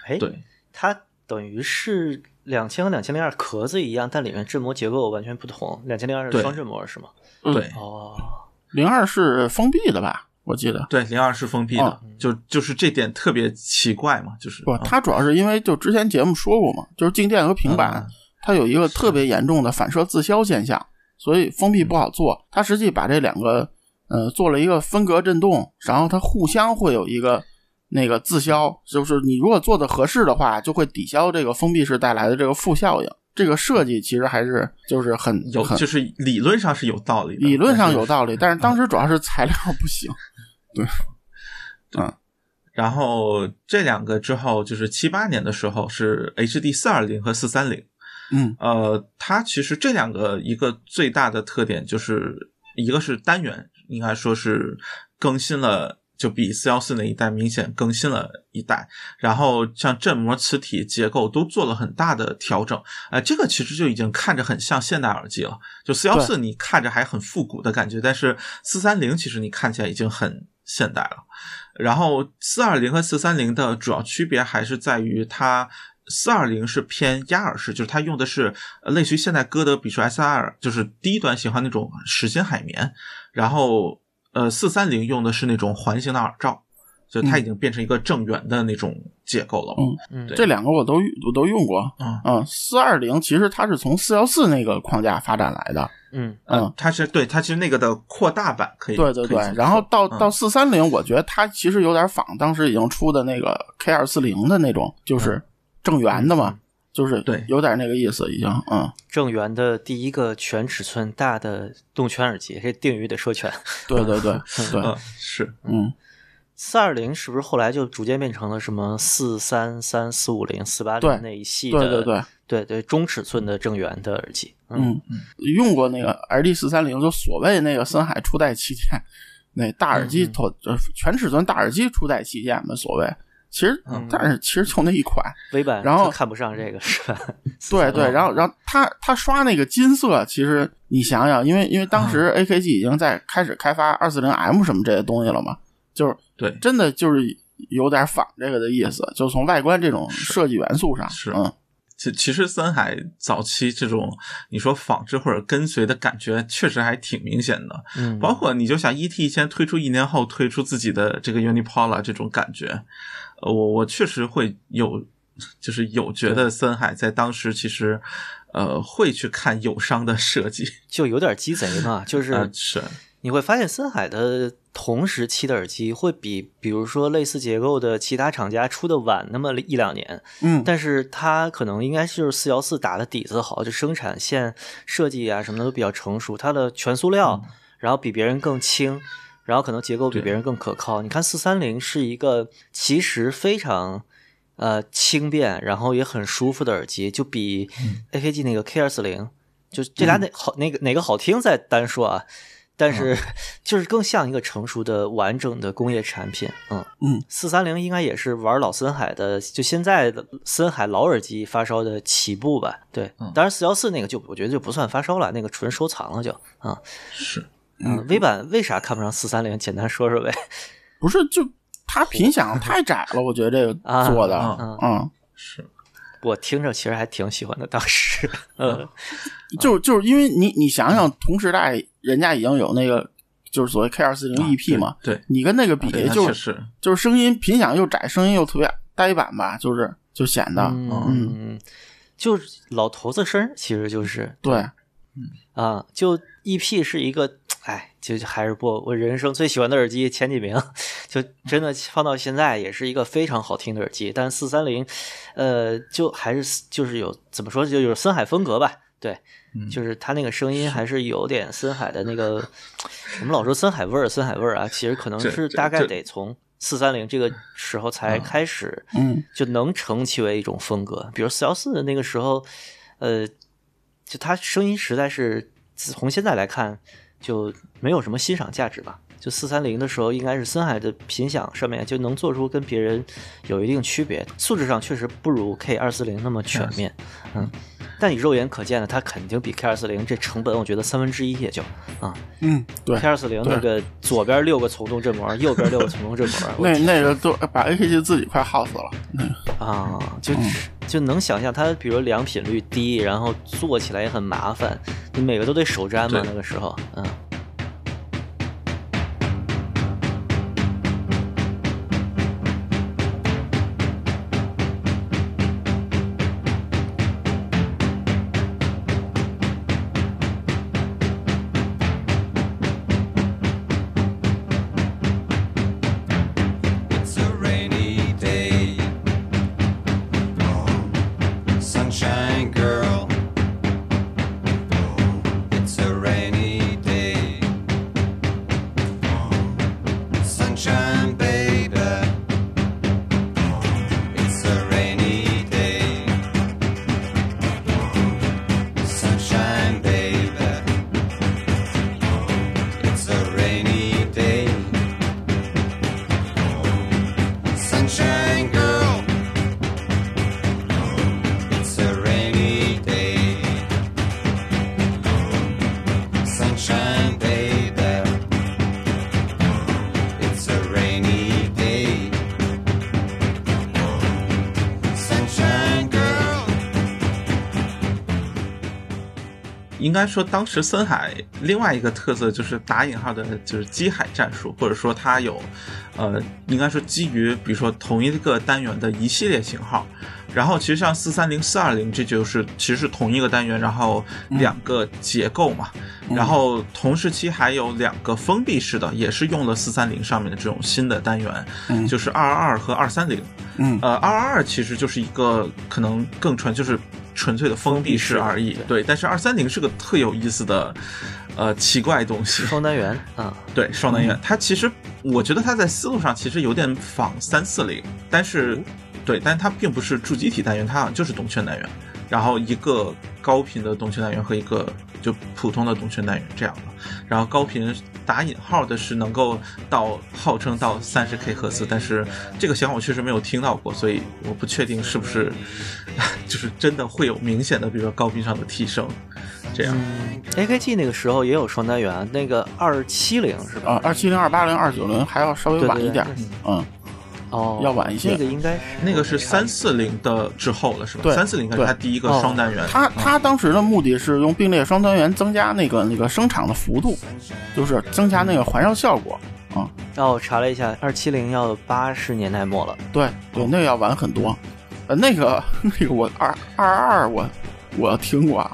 哎，对，它等于是两千和两千零二壳子一样，但里面振膜结构完全不同。两千零二是双振膜是吗？对，哦，零二是封闭的吧？我记得。对，零二是封闭的，就就是这点特别奇怪嘛，就是不，它主要是因为就之前节目说过嘛，就是静电和平板它有一个特别严重的反射自消现象，所以封闭不好做。它实际把这两个呃做了一个分隔振动，然后它互相会有一个那个自消，就是你如果做的合适的话，就会抵消这个封闭式带来的这个负效应。这个设计其实还是就是很有，就是理论上是有道理，理论上有道理，但是当时主要是材料不行。对，嗯，然后这两个之后就是七八年的时候是 HD 四二零和四三零，嗯，呃，它其实这两个一个最大的特点就是一个是单元，应该说是更新了。就比四幺四那一代明显更新了一代，然后像振膜、磁体结构都做了很大的调整，啊，这个其实就已经看着很像现代耳机了。就四幺四你看着还很复古的感觉，但是四三零其实你看起来已经很现代了。然后四二零和四三零的主要区别还是在于它四二零是偏压耳式，就是它用的是类似于现在歌德比出 S R，就是低端型号那种实心海绵，然后。呃四三零用的是那种环形的耳罩，就它已经变成一个正圆的那种结构了。嗯，嗯这两个我都我都用过。嗯嗯，四二零其实它是从四幺四那个框架发展来的。嗯嗯，它是对它其实那个的扩大版可以，对对对然后到嗯到四三零，我觉得它其实有点仿当时已经出的那个 K 二四零的那种，就是正圆的嘛，就是嗯对有点那个意思，已经嗯，正源的第一个全尺寸大的动圈耳机，这定语得说全。对对对 对，嗯是嗯，四二零是不是后来就逐渐变成了什么四三三、四五零、四八零那一系的？对对对，对对中尺寸的正圆的耳机。嗯，用过那个 RD 四三零，就所谓那个森海初代旗舰，那大耳机嗯嗯头呃全尺寸大耳机初代旗舰嘛，所谓。其实，嗯。但是其实就那一款，微版然后看不上这个是吧？对对，然后然后他他刷那个金色，其实你想想，因为因为当时嗯。AKG 已经在开始开发二四零 M 什么这些东西了嘛，就是对。真的就是有点仿这个的意思，就从外观这种设计元素上，是嗯，其其实森海早期这种你说仿制或者跟随的感觉，确实还挺明显的。嗯，包括你就想 ET 先推出一年后推出自己的这个 Unipolar 这种感觉，呃，我我确实会有，就是有觉得森海在当时其实，呃，会去看友商的设计，就有点鸡贼嘛，就 是你会发现森海的同时期的耳机会比，比如说类似结构的其他厂家出的晚那么一两年，嗯，但是它可能应该就是四幺四打的底子好，就生产线设计啊什么的都比较成熟，它的全塑料，然后比别人更轻，然后可能结构比别人更可靠。你看四三零是一个其实非常呃轻便，然后也很舒服的耳机，就比 AKG 那个 K 二四零，就这俩哪好哪个哪个好听再单说啊。但是，就是更像一个成熟的、完整的工业产品。嗯嗯，四三零应该也是玩老森海的，就现在的森海老耳机发烧的起步吧。对，当然四幺四那个就我觉得就不算发烧了，那个纯收藏了就啊。是，嗯，微版为啥看不上四三零？简单说说呗。不是就它频响太窄了，我觉得这个啊做的，啊嗯，是，我听着其实还挺喜欢的，当时。嗯。就就是因为你你想想，同时代人家已经有那个就是所谓 K 二四零 EP 嘛，对，你跟那个比就是，就是声音频响又窄，声音又特别呆板吧，就是就显得嗯，就是老头子声，其实就是。对，嗯。啊，就 EP 是一个，哎，就还是不我人生最喜欢的耳机前几名，就真的放到现在也是一个非常好听的耳机。但四三零，呃，就还是就是有怎么说，就有森海风格吧，对，就是他那个声音还是有点森海的那个，我们老说森海味儿，森海味儿啊，其实可能是大概得从四三零这个时候才开始，嗯，就能成其为一种风格。比如四幺四的那个时候，呃，就他声音实在是从现在来看就没有什么欣赏价值吧。就四三零的时候，应该是森海的频响上面就能做出跟别人有一定区别，素质上确实不如 K 二四零那么全面，嗯。但你肉眼可见的，它肯定比 K 二四零这成本，我觉得三分之一也就啊。嗯，对 K，二四零那个左边六个从动振膜，右边六个从动振膜，那那个都把 AKG 自己快耗死了。啊，就就能想象它，比如良品率低，然后做起来也很麻烦，你每个都得手粘嘛，那个时候，嗯。应该说当时森海另外一个特色就是打引号的，就是机海战术，或者说它有，呃，应该说基于比如说同一个单元的一系列型号。然后其实像四三零、四二零，这就是其实是同一个单元，然后两个结构嘛。然后同时期还有两个封闭式的，也是用了四三零上面的这种新的单元，就是二二二和二三零。嗯呃，二二二其实就是一个可能更纯就是纯粹的封闭式而已。对，但是二三零是个特有意思的呃奇怪东西。双单元啊，对，双单元，它其实我觉得它在思路上其实有点仿三四零，但是。对，但它并不是驻机体单元，它好像就是动圈单元，然后一个高频的动圈单元和一个就普通的动圈单元这样的。然后高频打引号的是能够到号称到三十 K 赫兹，但是这个型号我确实没有听到过，所以我不确定是不是 就是真的会有明显的，比如说高频上的提升。这样，AKG 那个时候也有双单元，那个二七零是吧？啊，二七零、二八零、二九零还要稍微晚一点，嗯。哦，要晚一些。那个应该是那个是三四零的之后了，是吧？对，三四零是它第一个双单元。它它当时的目的是用并列双单元增加那个那个声场的幅度，就是增加那个环绕效果啊。哦，我查了一下，二七零要八十年代末了。对对，那个要晚很多。呃，那个 那个我二二二我我听过，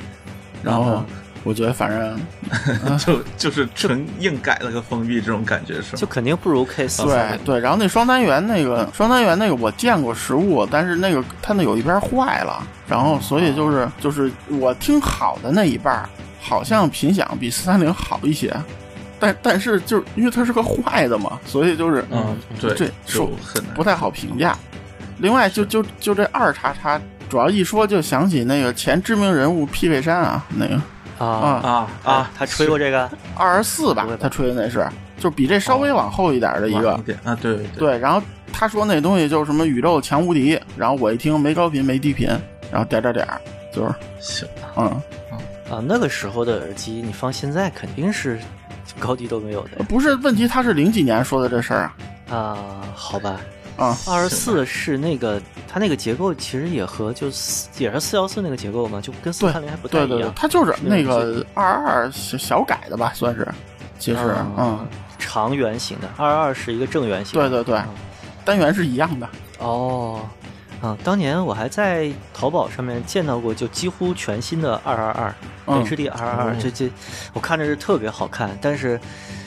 然后。我觉得反正 就就是纯硬改了个封闭这种感觉是，就肯定不如 K 四。对对，然后那双单元那个双单元那个我见过实物，但是那个它那有一边坏了，然后所以就是就是我听好的那一半好像频响比四三零好一些，但但是就是因为它是个坏的嘛，所以就是嗯对这说不太好评价。另外就就就这二叉叉，主要一说就想起那个前知名人物匹配山啊那个。啊啊啊！他吹过这个二十四吧？他吹的那是，就比这稍微往后一点的一个啊，对对。然后他说那东西就是什么宇宙强无敌，然后我一听没高频没低频，然后点点点，就是行，嗯啊，那个时候的耳机，你放现在肯定是高低都没有的。不是问题，他是零几年说的这事儿啊？啊，好吧。啊，二十四是那个，它那个结构其实也和就也是四幺四那个结构嘛，就跟四三零还不太一样。对对对，它就是那个二二二小小改的吧，算是。其实，嗯，长圆形的二二是一个正圆形。对对对，单元是一样的。哦，啊，当年我还在淘宝上面见到过，就几乎全新的二二二 HD 二二二，这这我看着是特别好看，但是。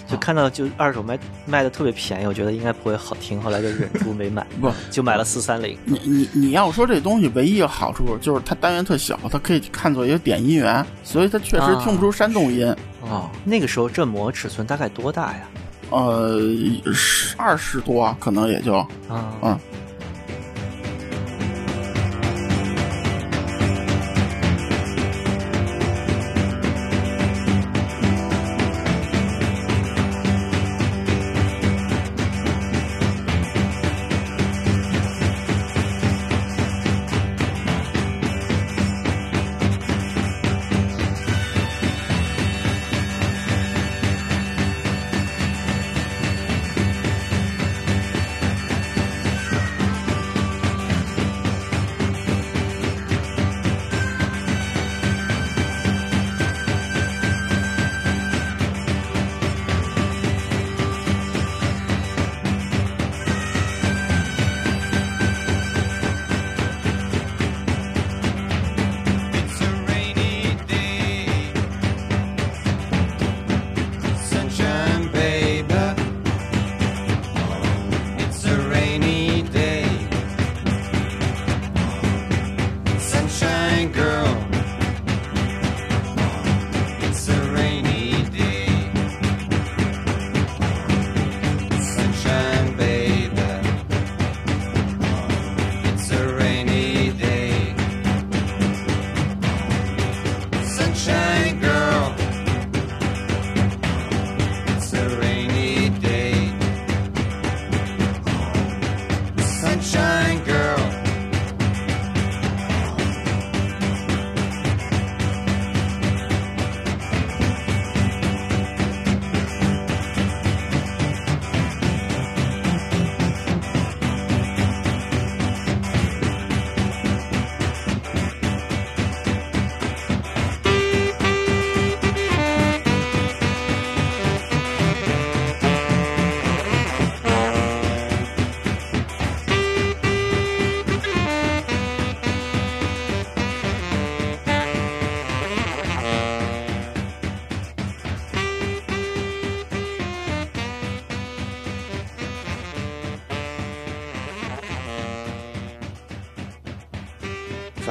就看到就二手卖卖的特别便宜，我觉得应该不会好听，后来就忍住没买，不就买了四三零。你你你要说这东西唯一好处就是它单元特小，它可以看作一个点音源，所以它确实听不出山洞音。啊，那个时候振膜尺寸大概多大呀？呃，十二十多可能也就啊嗯。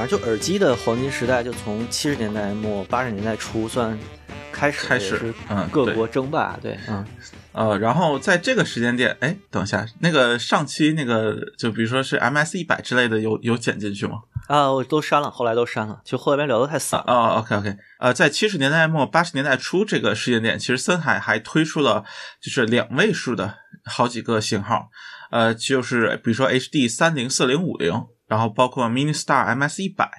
正就耳机的黄金时代，就从七十年代末八十年代初算开始，开始嗯各国争霸，对，嗯，呃，然后在这个时间点，哎，等一下，那个上期那个就比如说是 MS 一百之类的，有有剪进去吗？啊，我都删了，后来都删了，就后边聊的太散了。哦，OK OK，呃，在七十年代末八十年代初这个时间点，其实森海还推出了就是两位数的好几个型号，呃，就是比如说 HD 三零、四零、五零，然后包括 Mini Star MS 一百，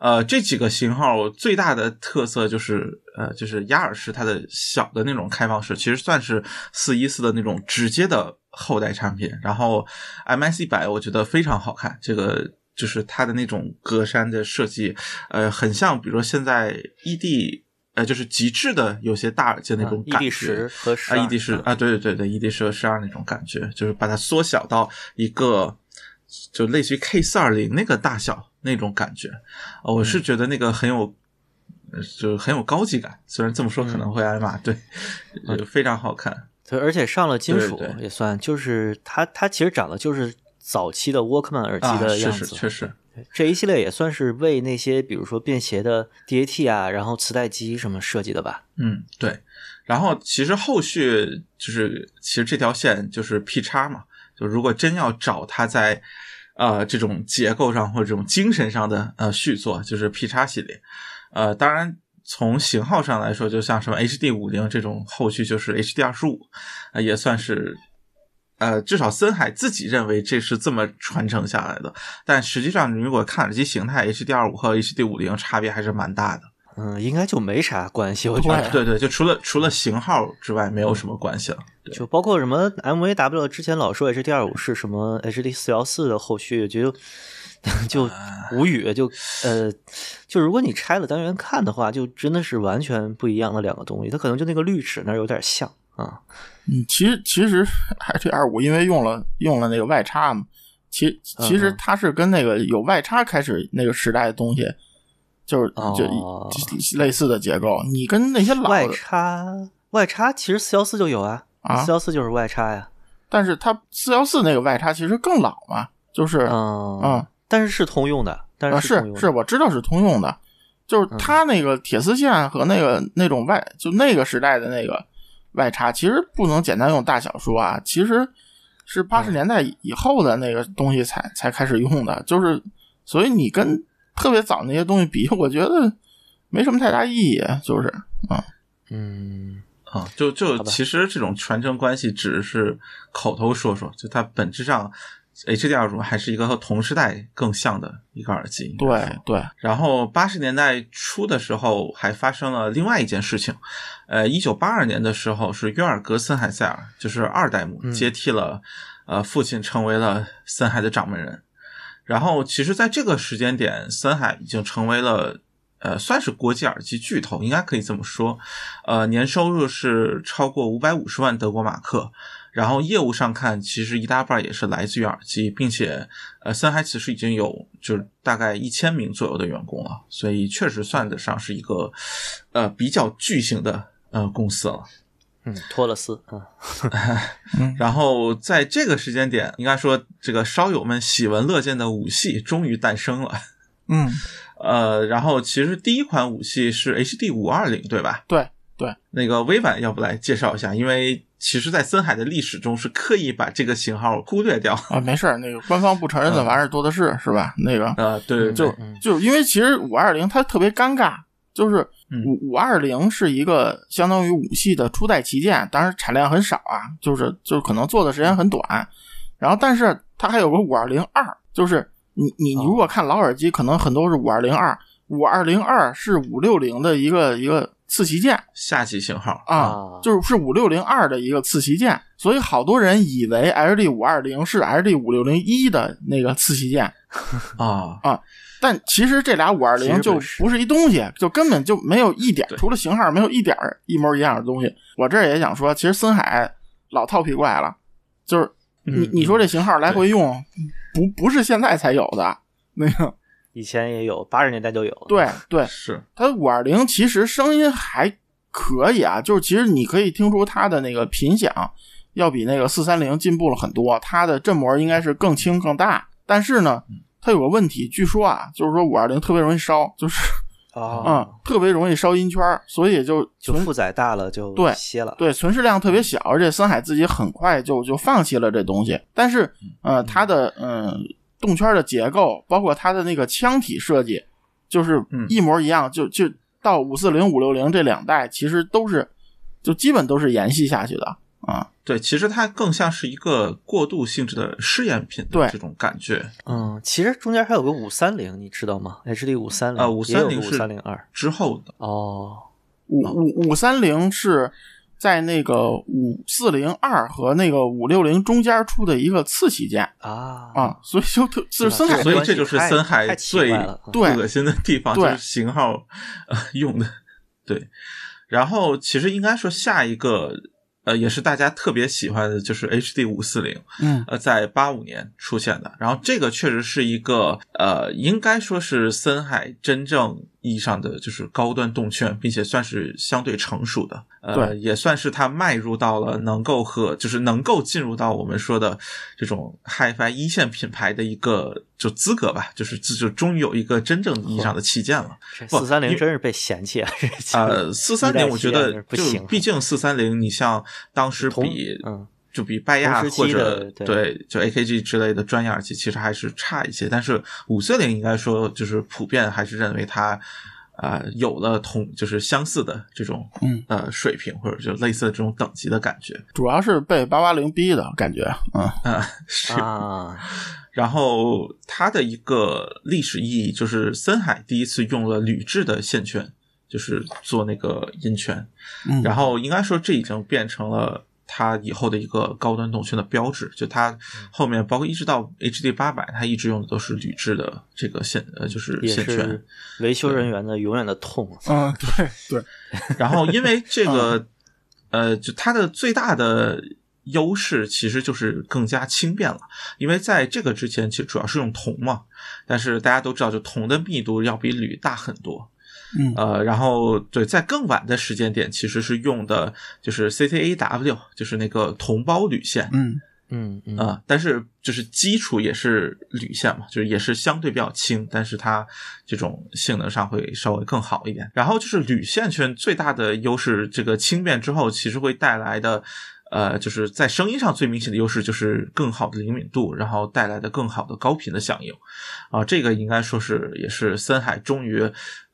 呃，这几个型号最大的特色就是呃，就是压耳式它的小的那种开放式，其实算是四一四的那种直接的后代产品。然后 MS 一百我觉得非常好看，这个就是它的那种格栅的设计，呃，很像比如说现在 ED。呃，就是极致的有些大耳机的那种感觉啊，ED 十啊，对对对对，ED 十和十二那种感觉，就是把它缩小到一个就类似于 K 四二零那个大小那种感觉，呃我是觉得那个很有，呃就很有高级感。虽然这么说可能会挨骂，对，就非常好看。对，而且上了金属对对也算，就是它它其实长得就是早期的 Walkman 耳机啊，的样子，确实确实，这一系列也算是为那些比如说便携的 DAT 啊，然后磁带机什么设计的吧。嗯，对。然后其实后续就是，其实这条线就是 P 叉嘛，就如果真要找它在呃这种结构上或者这种精神上的呃续作，就是 P 叉系列。呃，当然从型号上来说，就像什么 HD 五零这种，后续就是 HD 二十五，呃，也算是。呃，至少森海自己认为这是这么传承下来的，但实际上，你如果看耳机形态，HD 二五和 HD 五零差别还是蛮大的。嗯，应该就没啥关系，我觉得。对对，就除了除了型号之外，没有什么关系了。对，就包括什么 MVW 之前老说 HD 二五是什么 HD 四幺四的后续，就就无语，就呃，就如果你拆了单元看的话，就真的是完全不一样的两个东西，它可能就那个滤尺那儿有点像啊。嗯，其实其实 H D 二五因为用了用了那个外插嘛，其其实它是跟那个有外插开始那个时代的东西，就是就哦。类似的结构。你跟那些老外的，插外插其实四幺四就有啊，啊四幺四就是外插呀，但是它四幺四那个外插其实更老嘛，就是嗯嗯但是是通用的，但啊是是我知道是通用的，就是嗯。它那个铁丝线和那个那种外就那个时代的那个外插，其实不能简单用大小说啊，其实是八嗯。十年代以后的那个东西才才开始用的，就是所以你跟特别早那些东西比，我觉得没什么太大意义，就是啊嗯啊，就就其实这种传承关系只是口头说说，就它本质上 HDR 五还是一个和同时代更像的一个耳机。对对，然后八十年代初的时候，还发生了另外一件事情。呃，一九八二年的时候，是约尔格森海塞尔，就是二代目接替了、呃父亲，成为了森海的掌门人。然后，其实，在这个时间点，森海已经成为了呃，算是国际耳机巨头，应该可以这么说。呃，年收入是超过五百五十万德国马克。然后业务上看，其实一大半也是来自于耳机，并且呃，森海其实已经有就是大概一千名左右的员工了，所以确实算得上是一个呃比较巨型的呃公司了。嗯，托勒斯啊，然后在这个时间点，应该说这个烧友们喜闻乐见的武系终于诞生了。嗯 呃，然后其实第一款武器是 HD 五二零，对吧？对对，那个微婉要不来介绍一下？因为其实，在森海的历史中是刻意把这个型号忽略掉。啊没事儿，那个官方不承认的玩意儿多的是，是吧？那个呃，对对对，就就因为其实五二零它特别尴尬，就是嗯五五二零是一个相当于五系的初代旗舰，当然产量很少啊，就是就是可能做的时间很短，然后但是它还有个五二零二，就是你你你如果看老耳机，可能很多是五二零二，五二零二是五六零的一个一个次旗舰下期型号。啊啊，就是是五六零二的一个次旗舰，所以好多人以为 LD 五二零是 LD 五六零一的那个次旗舰啊。啊，但其实这俩五二其零就不是一东西，就根本就没有一点对，除了型号没有一点儿一模一样的东西。我这儿也想说，其实森海老套皮怪了，就是你嗯你说这型号来回用，不不是现在才有的，那个以前也有，八十年代就有。，对对，是。它五二零其实声音还可以啊，就是其实你可以听出它的那个频响要比那个四三零进步了很多，它的振膜应该是更轻更大，但是呢，它有个问题，据说啊，就是说五二零特别容易烧，就是哦啊、特别容易烧音圈，所以就存就负载大了就对歇了。对，存世量特别小，而且森海自己很快就就放弃了这东西。但是，呃，它的嗯动圈的结构，包括它的那个腔体设计，就是嗯一模一样，就就到五四零、五六零这两代，其实都是就基本都是延续下去的啊。对，其实它更像是一个过渡性质的试验品对的这种感觉。嗯，其实中间还有个五三零，你知道吗？HD 五三零啊，五三零五是三零二。之后的，哦，五五五三零是在那个五四零二和那个五六零中间出的一个次旗舰啊啊，所以就特 就是森海所以这就是太森海最最恶心的地方，就是型号呃用的对。然后其实应该说下一个呃也是大家特别喜欢的，就是 HD 五四零，嗯呃，在八五年出现的。然后这个确实是一个呃，应该说是森海真正意义上的就是高端动圈，并且算是相对成熟的。呃，也算是它迈入到了能够和就是能够进入到我们说的这种 HiFi 一线品牌的一个就资格吧，就是这就终于有一个真正意义上的旗舰了。四三零真是被嫌弃啊！呃，四三零我觉得就不行毕竟四三零，你像当时比嗯就比拜亚或者对对就 AKG 之类的专业耳机，其实还是差一些。但是五四零应该说就是普遍还是认为它啊、呃有了同就是相似的这种嗯呃水平或者就类似的这种等级的感觉主要是被八八零逼的感觉，嗯啊、是。啊，然后它的一个历史意义就是森海第一次用了铝制的线圈，就是做那个音圈。嗯，然后应该说这已经变成了它以后的一个高端动圈的标志。就它后面包括一直到 HD 八百，它一直用的都是铝制的这个线，呃，就是线圈。维修人员的永远的痛。嗯对对，然后因为这个，呃，就它的最大的优势其实就是更加轻便了，因为在这个之前其实主要是用铜嘛，但是大家都知道，就铜的密度要比铝大很多。嗯呃，然后对，在更晚的时间点，其实是用的就是 CCAW，就是那个铜包铝线。嗯嗯嗯啊、但是就是基础也是铝线嘛，就是也是相对比较轻，但是它这种性能上会稍微更好一点。然后就是铝线圈最大的优势，这个轻便之后，其实会带来的，呃，就是在声音上最明显的优势就是更好的灵敏度，然后带来的更好的高频的响应。啊、这个应该说是也是森海终于，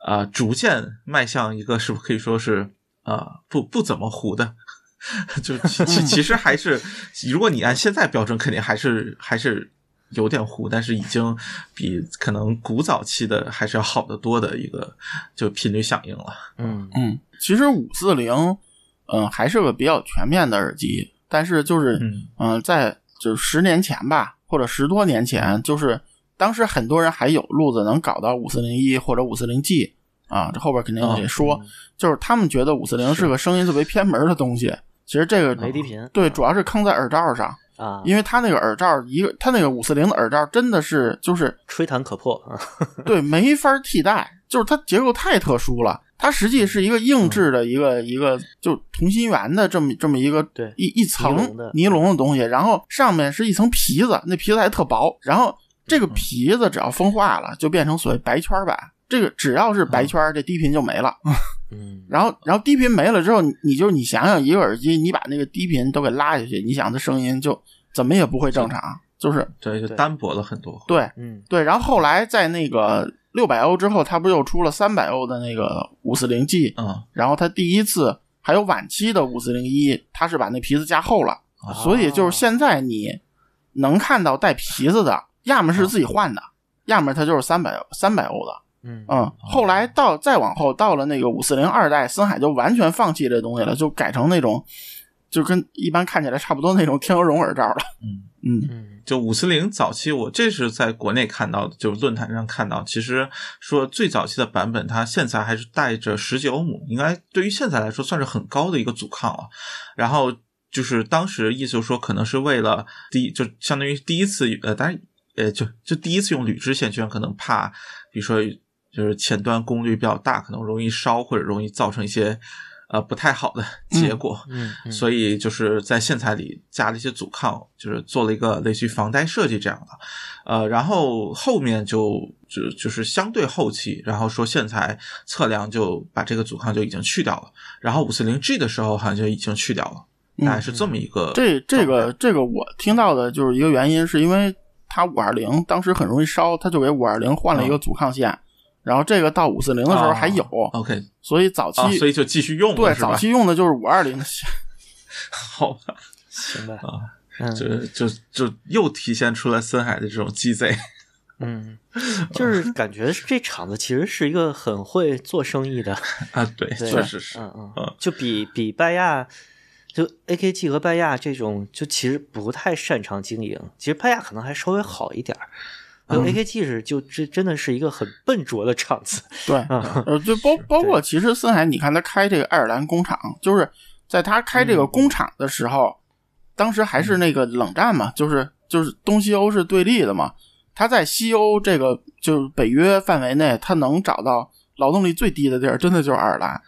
呃，逐渐迈向一个是不是可以说是呃不不怎么糊的。就其其其实还是，如果你按现在标准，肯定还是还是有点糊，但是已经比可能古早期的还是要好得多的一个就频率响应了。嗯嗯，其实五四零，嗯，还是个比较全面的耳机，但是就是，嗯嗯、在就是十年前吧，或者十多年前，就是当时很多人还有路子能搞到五四零一或者五四零 G 啊，这后边肯定得说，就是他们觉得五四零是个声音特别偏门的东西。其实这个没低频对，主要是坑在耳罩上，啊，因为它那个耳罩一个，它那个五四零的耳罩真的是就是吹弹可破啊。对，没法替代，就是它结构太特殊了。它实际是一个硬质的一个、一个就同心圆的这么这么一个对一一层的尼龙的东西，然后上面是一层皮子，那皮子还特薄，然后这个皮子只要风化了，就变成所谓白圈版。这个只要是白圈，这低频就没了。嗯，然后，然后低频没了之后，你你就你想想，一个耳机，你把那个低频都给拉下去，你想它声音就怎么也不会正常，就是对，就单薄了很多。对，嗯。对，然后后来在那个六百欧之后，它不又出了三百欧的那个五四零 G，嗯，然后它第一次还有晚期的五四零一，它是把那皮子加厚了，所以就是现在你能看到带皮子的，要么是自己换的，要么它就是三百三百欧的。嗯嗯，后来到再往后到了那个五四零二代，森海就完全放弃这东西了，就改成那种就跟一般看起来差不多那种天鹅绒耳罩了。嗯嗯嗯就五四零早期，我这是在国内看到的，就是论坛上看到。其实说最早期的版本，它线材还是带着十几欧姆，应该对于现在来说算是很高的一个阻抗了。然后就是当时意思就是说，可能是为了第一，就相当于第一次，呃，当然，呃，就就第一次用铝制线圈，可能怕，比如说就是前端功率比较大，可能容易烧或者容易造成一些。呃不太好的结果，嗯嗯。所以就是在线材里加了一些阻抗，就是做了一个类似于防呆设计这样的，呃，然后后面就就就是相对后期，然后说线材测量就把这个阻抗就已经去掉了，然后五四零 G 的时候好像就已经去掉了，嗯大概是这么一个。这这个这个我听到的就是一个原因，是因为它五二零当时很容易烧，他就给五二零换了一个阻抗线，然后这个到五四零的时候还有，哦 OK 所以早期、啊，所以就继续用了对早期用的就是五二零的线。好吧，行吧，啊嗯就就就又体现出了森海的这种鸡贼。嗯，就是感觉这厂子其实是一个很会做生意的，啊，对，对确实是，嗯嗯嗯，就比比拜亚，就 AKG 和拜亚这种，就其实不太擅长经营。其实拜亚可能还稍微好一点儿，AKG 是就这真的是一个很笨拙的场子。对，嗯呃，就包包括其实森海，你看他开这个爱尔兰工厂，就是在他开嗯这个工厂的时候，当时还是那个冷战嘛，就是就是东西欧是对立的嘛。他在西欧这个就是北约范围内，他能找到劳动力最低的地儿，真的就是爱尔兰。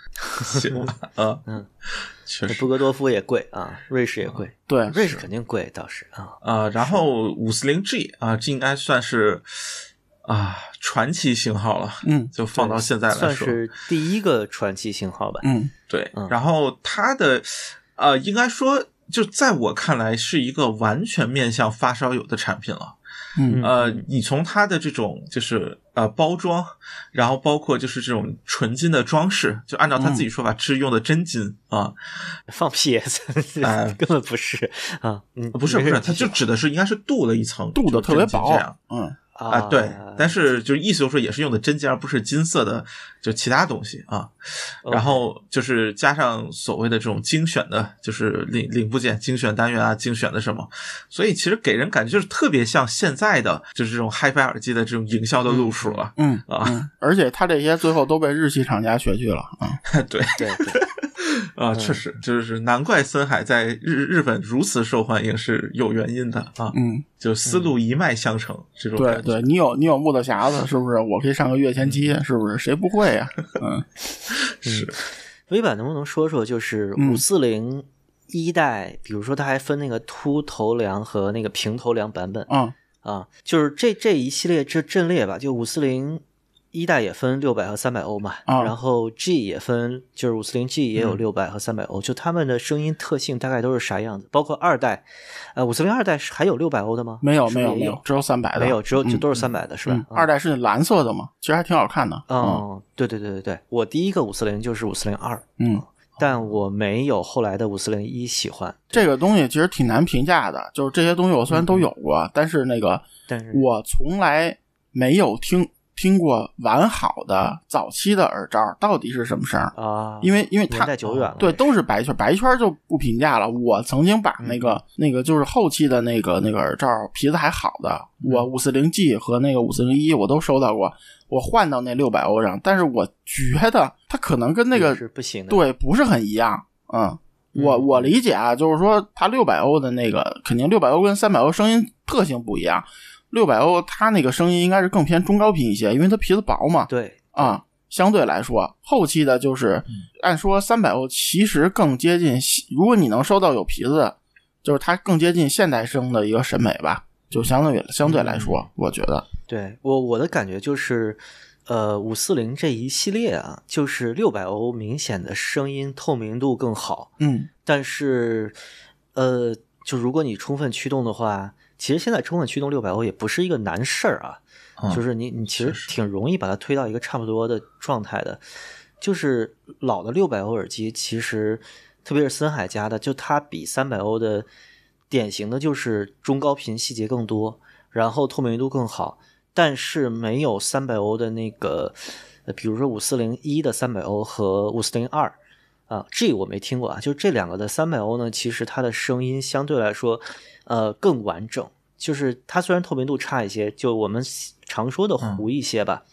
行吧，嗯嗯，确实布格多夫也贵啊，瑞士也贵，对，瑞士肯定贵倒是啊。啊，然后五四零 G 啊，这应该算是啊传奇型号了，嗯就放到现在来说，算是第一个传奇型号吧。嗯对嗯，然后它的呃，应该说就在我看来是一个完全面向发烧友的产品了。嗯呃，你从它的这种就是呃包装，然后包括就是这种纯金的装饰，就按照他自己说法，是用的真金啊，放屁，啊根本不是啊！嗯，不是不是，它就指的是应该是镀了一层，镀的就是特别薄真金这样。，嗯啊，对，但是就是意思就是说也是用的真金，而不是金色的，就其他东西啊。然后就是加上所谓的这种精选的，就是零零部件、精选单元啊、精选的什么，所以其实给人感觉就是特别像现在的就是这种 HiFi 耳机的这种营销的路数了。嗯啊嗯，而且他这些最后都被日系厂家学去了啊。对 对对，啊，确实就是难怪森海在日日本如此受欢迎是有原因的啊，嗯，就思路一脉相承这种感觉。对对，你有你有木头匣子是不是？我可以上个月前机，是不是？谁不会呀？嗯是微版能不能说说，就是嗯五四零一代，比如说它还分那个凸头梁和那个平头梁版本啊啊，就是这这一系列这阵列吧，就五四零一代也分六百和三百欧嘛，啊然后 G 也分，就是五四零 G 也有嗯六百和三百欧，就他们的声音特性大概都是啥样子？包括二代，呃，五四零二代是还有六百欧的吗？没有没有没有，，只有三百的，没有，只有就嗯都是三百的是吧二代是蓝色的嘛，其实还挺好看的。嗯哦，对对对对对，我第一个五四零就是五四零二，嗯，但我没有后来的五四零一喜欢。这个东西其实挺难评价的，就是这些东西我虽然都有过，但是那个但是我从来没有听听过完好的早期的耳罩到底是什么声儿。啊，因为因为年它太久远了，对，都是白圈，白圈就不评价了。我曾经把那个、那个就是后期的那个那个耳罩皮子还好的，我五四零 G 和那个五四零一我都收到过，我换到那六百欧上，但是我觉得它可能跟那个是不行的。对不是很一样。嗯，我嗯我理解啊，就是说它六百欧的那个肯定六百欧跟三百欧声音特性不一样，六百欧它那个声音应该是更偏中高频一些，因为它皮子薄嘛。对。啊，相对来说，后期的就是按说三百欧其实更接近，如果你能收到有皮子，就是它更接近现代声的一个审美吧，就相对于相对来说，我觉得，对，我我的感觉就是，呃，五四零这一系列啊，就是六百欧明显的声音透明度更好，嗯。但是，呃，就如果你充分驱动的话，其实现在充分驱动六百欧也不是一个难事儿啊，嗯就是你你其实挺容易把它推到一个差不多的状态的。就是老的六百欧耳机，其实特别是森海家的，就它比三百欧的典型的就是中高频细节更多，然后透明度更好，但是没有三百欧的那个，呃，比如说五四零一的三百欧和五四零二。啊，G 我没听过啊，就这两个的三百欧呢，其实它的声音相对来说，呃，更完整。就是它虽然透明度差一些，就我们常说的糊一些吧，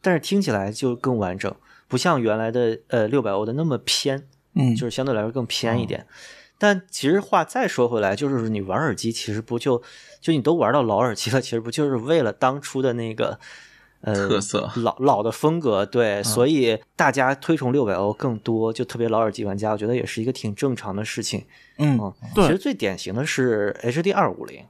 但是听起来就更完整，不像原来的呃六百欧的那么偏，嗯，就是相对来说更偏一点。但其实话再说回来，就是你玩耳机，其实不就就你都玩到老耳机了，其实不就是为了当初的那个呃特色嗯老老的风格，对，所以大家推崇六百欧更多，就特别老耳机玩家，我觉得也是一个挺正常的事情。嗯嗯，其实，最典型的是 HD 二五零，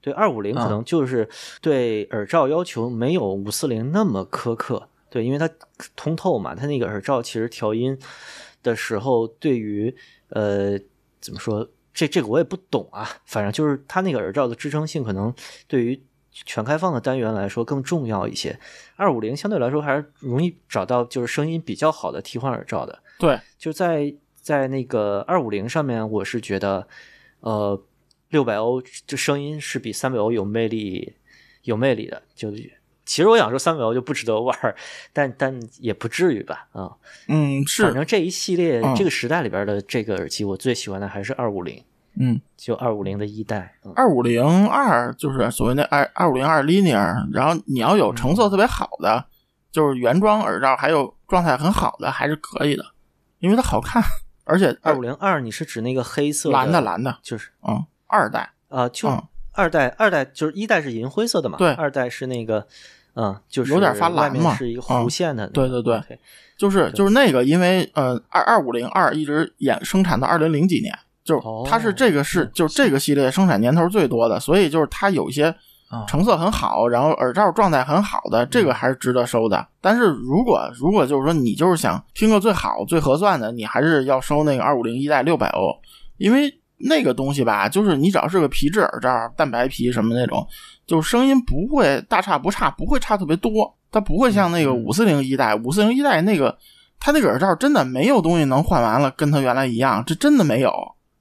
对，二五零可啊能就是对耳罩要求没有五四零那么苛刻，对，因为它通透嘛，它那个耳罩其实调音的时候，对于呃怎么说，这这个我也不懂啊，反正就是它那个耳罩的支撑性可能对于全开放的单元来说更重要一些。二五零相对来说还是容易找到就是声音比较好的替换耳罩的，对，就在在那个二五零上面，我是觉得，呃，六百欧这声音是比三百欧有魅力，有魅力的。就其实我想说三百欧就不值得玩，但但也不至于吧啊。嗯是，反正这一系列、嗯这个时代里边的这个耳机，我最喜欢的还是二五零，嗯，就二五零的一代。嗯二五零二就是所谓的二二五零二 linear，然后你要有成色特别好的，就是原装耳罩，还有状态很好的，还是可以的，因为它好看，而且二五零二，你是指那个黑色蓝的蓝的，就是嗯，二代，啊、就嗯二代，二代就是一代是银灰色的嘛，对二代是那个，嗯，就是有点发蓝嘛是一个嗯弧线的那个、对对对就是就是那个，因为呃二二五零二一直演生产到二零零几年，就是哦它是这个是就是这个系列生产年头最多的，所以就是它有一些啊成色很好，然后耳罩状态很好的，这个还是值得收的。但是如果如果就是说你就是想听个最好最合算的，你还是要收那个二五零一代六百欧，因为那个东西吧，就是你只要是个皮质耳罩，蛋白皮什么那种，就是声音不会大差不差，不会差特别多，它不会像那个五四零一代，五四零一代那个它那个耳罩真的没有东西能换完了跟它原来一样，这真的没有，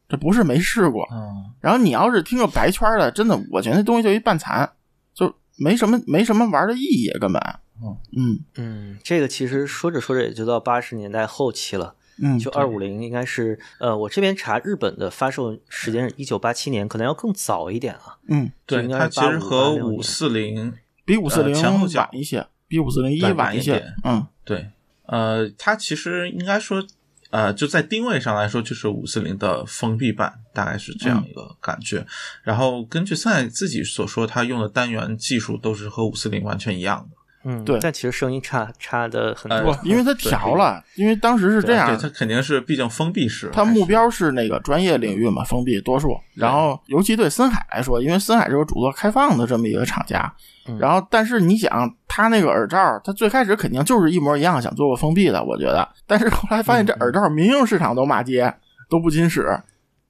这不是没试过。嗯然后你要是听个白圈的，真的，我觉得那东西就一半残，就没什么没什么玩的意义，根本。嗯嗯嗯，这个其实说着说着也就到八十年代后期了。嗯，就二五零应该是，呃，我这边查日本的发售时间是一九八七年，可能要更早一点啊。嗯，对，应该是它其实85和86年五四零比五四零呃前后晚一些，比五四零一晚一些。嗯对，呃，它其实应该说，呃，就在定位上来说，就是五四零的封闭版，大概是这样一个感觉。然后根据森海自己所说，他用的单元技术都是和五四零完全一样的。嗯，对但其实声音差差的很呃多。不，因为它调了，因为当时是这对，样，它肯定是，毕竟封闭式。它目标是那个专业领域嘛，封闭多数。然后，尤其对森海来说，因为森海是个主做开放的这么一个厂家，嗯然后但是你想，它那个耳罩，它最开始肯定就是一模一样，想做个封闭的，我觉得。但是后来发现这耳罩民用市场都骂街，都不禁使。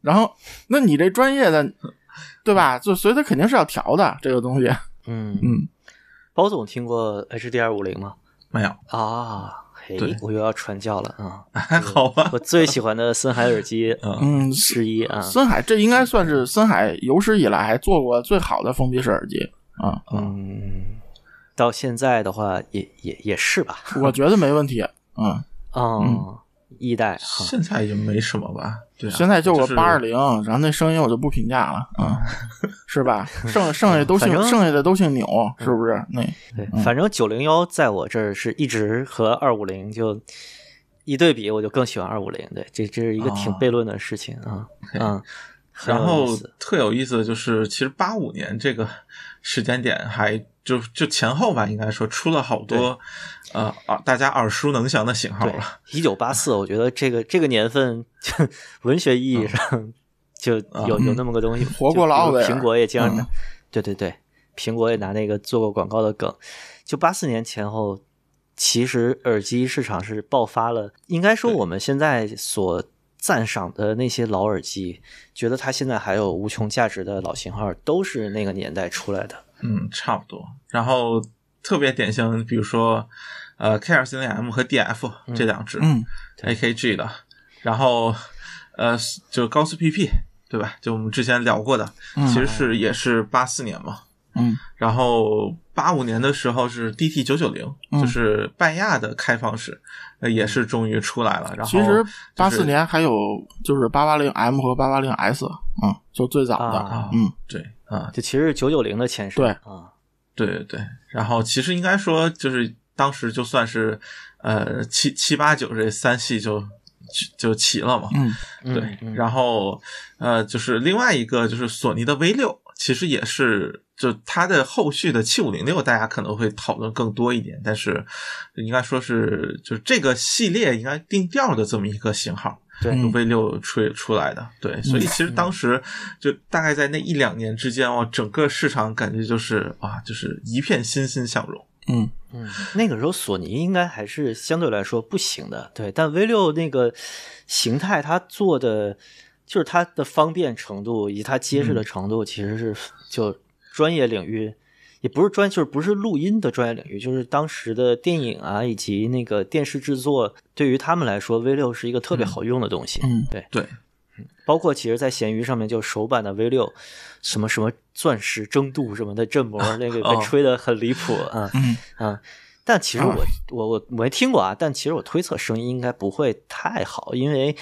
然后，那你这专业的，对吧？就所以它肯定是要调的这个东西。嗯，嗯，包总听过 HDR 五零吗？没有，啊，嘿，我又要传教了啊！还 好吧？我最喜欢的森海耳机嗯，嗯，之一啊。森海这应该算是森海有史以来做过最好的封闭式耳机啊、嗯，到现在的话也也也是吧。我觉得没问题。嗯，嗯，一代哈，现在也没什么吧？对啊，现在就就是个八二零，然后那声音我就不评价了，嗯，是吧？剩剩下都姓剩下的都姓钮，是不是？那对，反正九零幺在我这儿是一直和二五零就一对比，我就更喜欢二五零。对，这这是一个挺哦悖论的事情啊。很然后特有意思的就是，其实八五年这个时间点还就就前后吧，应该说出了好多呃耳大家耳熟能详的型号对了。，一九八四，我觉得这个这个年份，就文学意义上就有有那么个东西，嗯活过了苹果也经常拿嗯，对对对，苹果也拿那个做过广告的梗。就八四年前后，其实耳机市场是爆发了。应该说，我们现在所赞赏的那些老耳机，觉得它现在还有无穷价值的老型号，都是那个年代出来的。嗯，差不多。然后特别典型，比如说呃 K 二四零 M 和 DF 这两只、嗯 AKG 的，然后呃就高斯 PP 对吧？就我们之前聊过的，嗯其实是也是八四年嘛。嗯然后八五年的时候是 DT 九九零，嗯。就是拜亚的开放式，呃也是终于出来了。然后其实八就是四年还有就是八八零 M 和八八零 S，嗯，就最早的，啊嗯。对啊，就其实是九九零的前身。对。啊，对对对，然后其实应该说，就是当时就算是呃七七八九这三系就就就齐了嘛。嗯。嗯对，嗯。然后呃，就是另外一个就是索尼的 V 六，其实也是就它的后续的七五零六，大家可能会讨论更多一点，但是应该说是就是这个系列应该定调的这么一个型号。对嗯 V 六出出来的，对，所以其实当时就大概在那一两年之间，哇，整个市场感觉就是啊，就是一片欣欣向荣。嗯嗯，那个时候索尼应该还是相对来说不行的，对。但 V 六那个形态，它做的就是它的方便程度以及它结实的程度，其实是就专业领域，也不是专，就是不是录音的专业领域，就是当时的电影啊以及那个电视制作，对于他们来说，V 六是一个特别好用的东西。嗯对，对，包括其实，在闲鱼上面就首版的 V 六，什么什么钻石蒸镀什么的振膜，那个被哦吹得很离谱啊。嗯啊，但其实啊我我我我没听过啊，但其实我推测声音应该不会太好，因为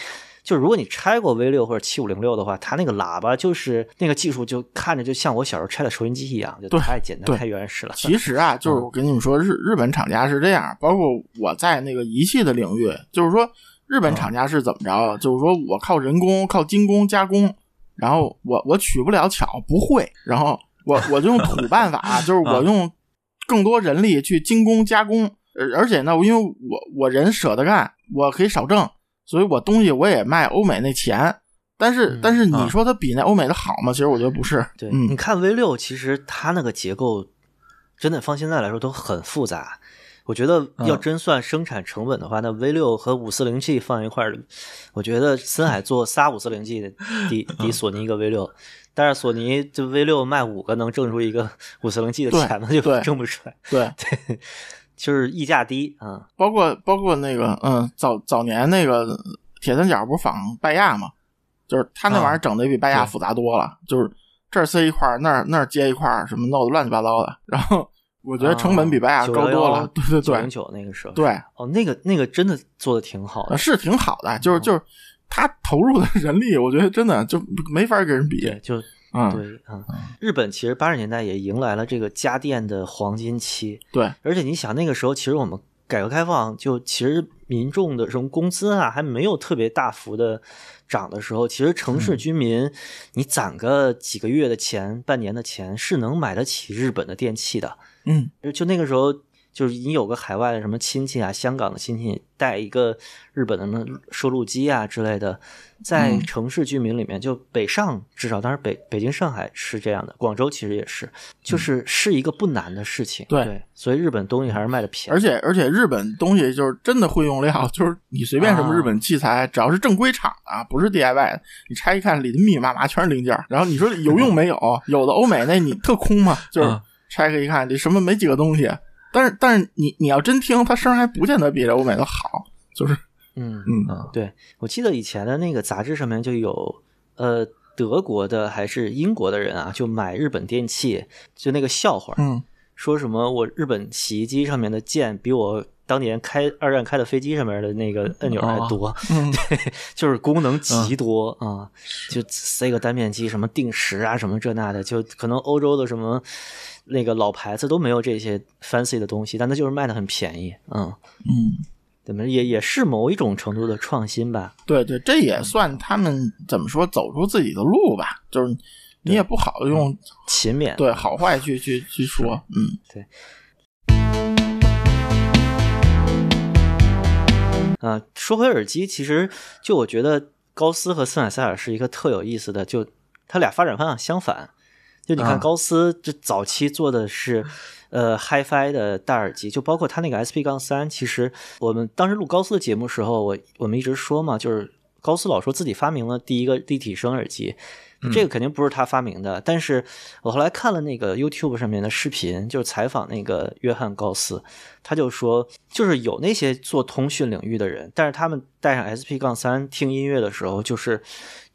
就如果你拆过 V 六或者七五零六的话，它那个喇叭就是那个技术就看着就像我小时候拆的收音机一样，就太简单太原始了。其实啊，就是我跟你们说，日日本厂家是这样，包括我在那个仪器的领域，就是说日本厂家是怎么着？就是说我靠人工、靠精工加工，然后我我取不了巧，不会，然后我我就用土 办法，就是我用更多人力去精工加工，而而且呢，因为我我人舍得干，我可以少挣，所以我东西我也卖欧美那钱。但是嗯但是你啊说它比那欧美的好吗？其实我觉得不是。对，嗯你看 V 六，其实它那个结构，真的放现在来说都很复杂。我觉得要嗯真算生产成本的话，那 V 六和五四零 G 放一块儿，我觉得森海做仨五四零 G 的抵抵索尼一个 V 六，但是索尼这 V 六卖五个能挣出一个五四零 G 的钱吗？就挣不出来。对，对，就是溢价低啊。包括包括那个嗯，早早年那个铁三角不是仿拜亚吗？就是他那玩意儿整的比拜亚复杂多了，就是这儿塞一块儿，那儿那儿接一块儿，什么弄得乱七八糟的。然后 我觉得成本比拜亚高多了，对对对九零九那个时候，对，哦，那个那个真的做的挺好的，是挺好的，就是就是他投入的人力，我觉得真的就没法跟人比。对，就嗯，对啊，日本其实八十年代也迎来了这个家电的黄金期，对，而且你想那个时候，其实我们改革开放就其实民众的这种工资啊还没有特别大幅的涨的时候，其实城市居民你攒个几个月的钱、半年的钱是能买得起日本的电器的。嗯。就就那个时候，就是你有个海外的什么亲戚啊，香港的亲戚带一个日本的什么收录机啊之类的，在嗯城市居民里面，就北上至少，当然北北京、上海是这样的，广州其实也是，就是是一个不难的事情。对所以日本东西还是卖的便宜，而且而且日本东西就是真的会用料，就是你随便什么啊日本器材，只要是正规厂的，不是 DIY 的，你拆一看里头密密麻麻全是零件儿。然后你说有用没有？有的欧美那你特空嘛，就是嗯拆开一看，这什么没几个东西。但是但是你你要真听，它声儿还不见得比这欧美的好，就是嗯嗯嗯。对，我记得以前的那个杂志上面就有，呃，德国的还是英国的人啊，就买日本电器，就那个笑话，嗯说什么我日本洗衣机上面的键比我当年开二战开的飞机上面的那个按钮还多，嗯就是功能极多啊、就塞个单面机，什么定时啊，什么这那的，就可能欧洲的什么那个老牌子都没有这些 fancy 的东西，但它就是卖的很便宜，嗯，嗯，怎么也也是某一种程度的创新吧，对对，这也算他们怎么说走出自己的路吧，就是你也不好用勤勉，对好坏去去去说，嗯。对。啊，说回耳机，其实就我觉得高斯和森海塞尔是一个特有意思的，就它俩发展方向相反。就你看啊高斯这早期做的是，呃，HiFi 的大耳机，就包括它那个 SP 杠三。其实我们当时录高斯的节目时候，我我们一直说嘛，就是高斯老说自己发明了第一个立体声耳机，这个肯定不是他发明的。但是我后来看了那个 YouTube 上面的视频，就是采访那个约翰高斯，他就说，就是有那些做通讯领域的人，但是他们带上 SP 杠三听音乐的时候，就是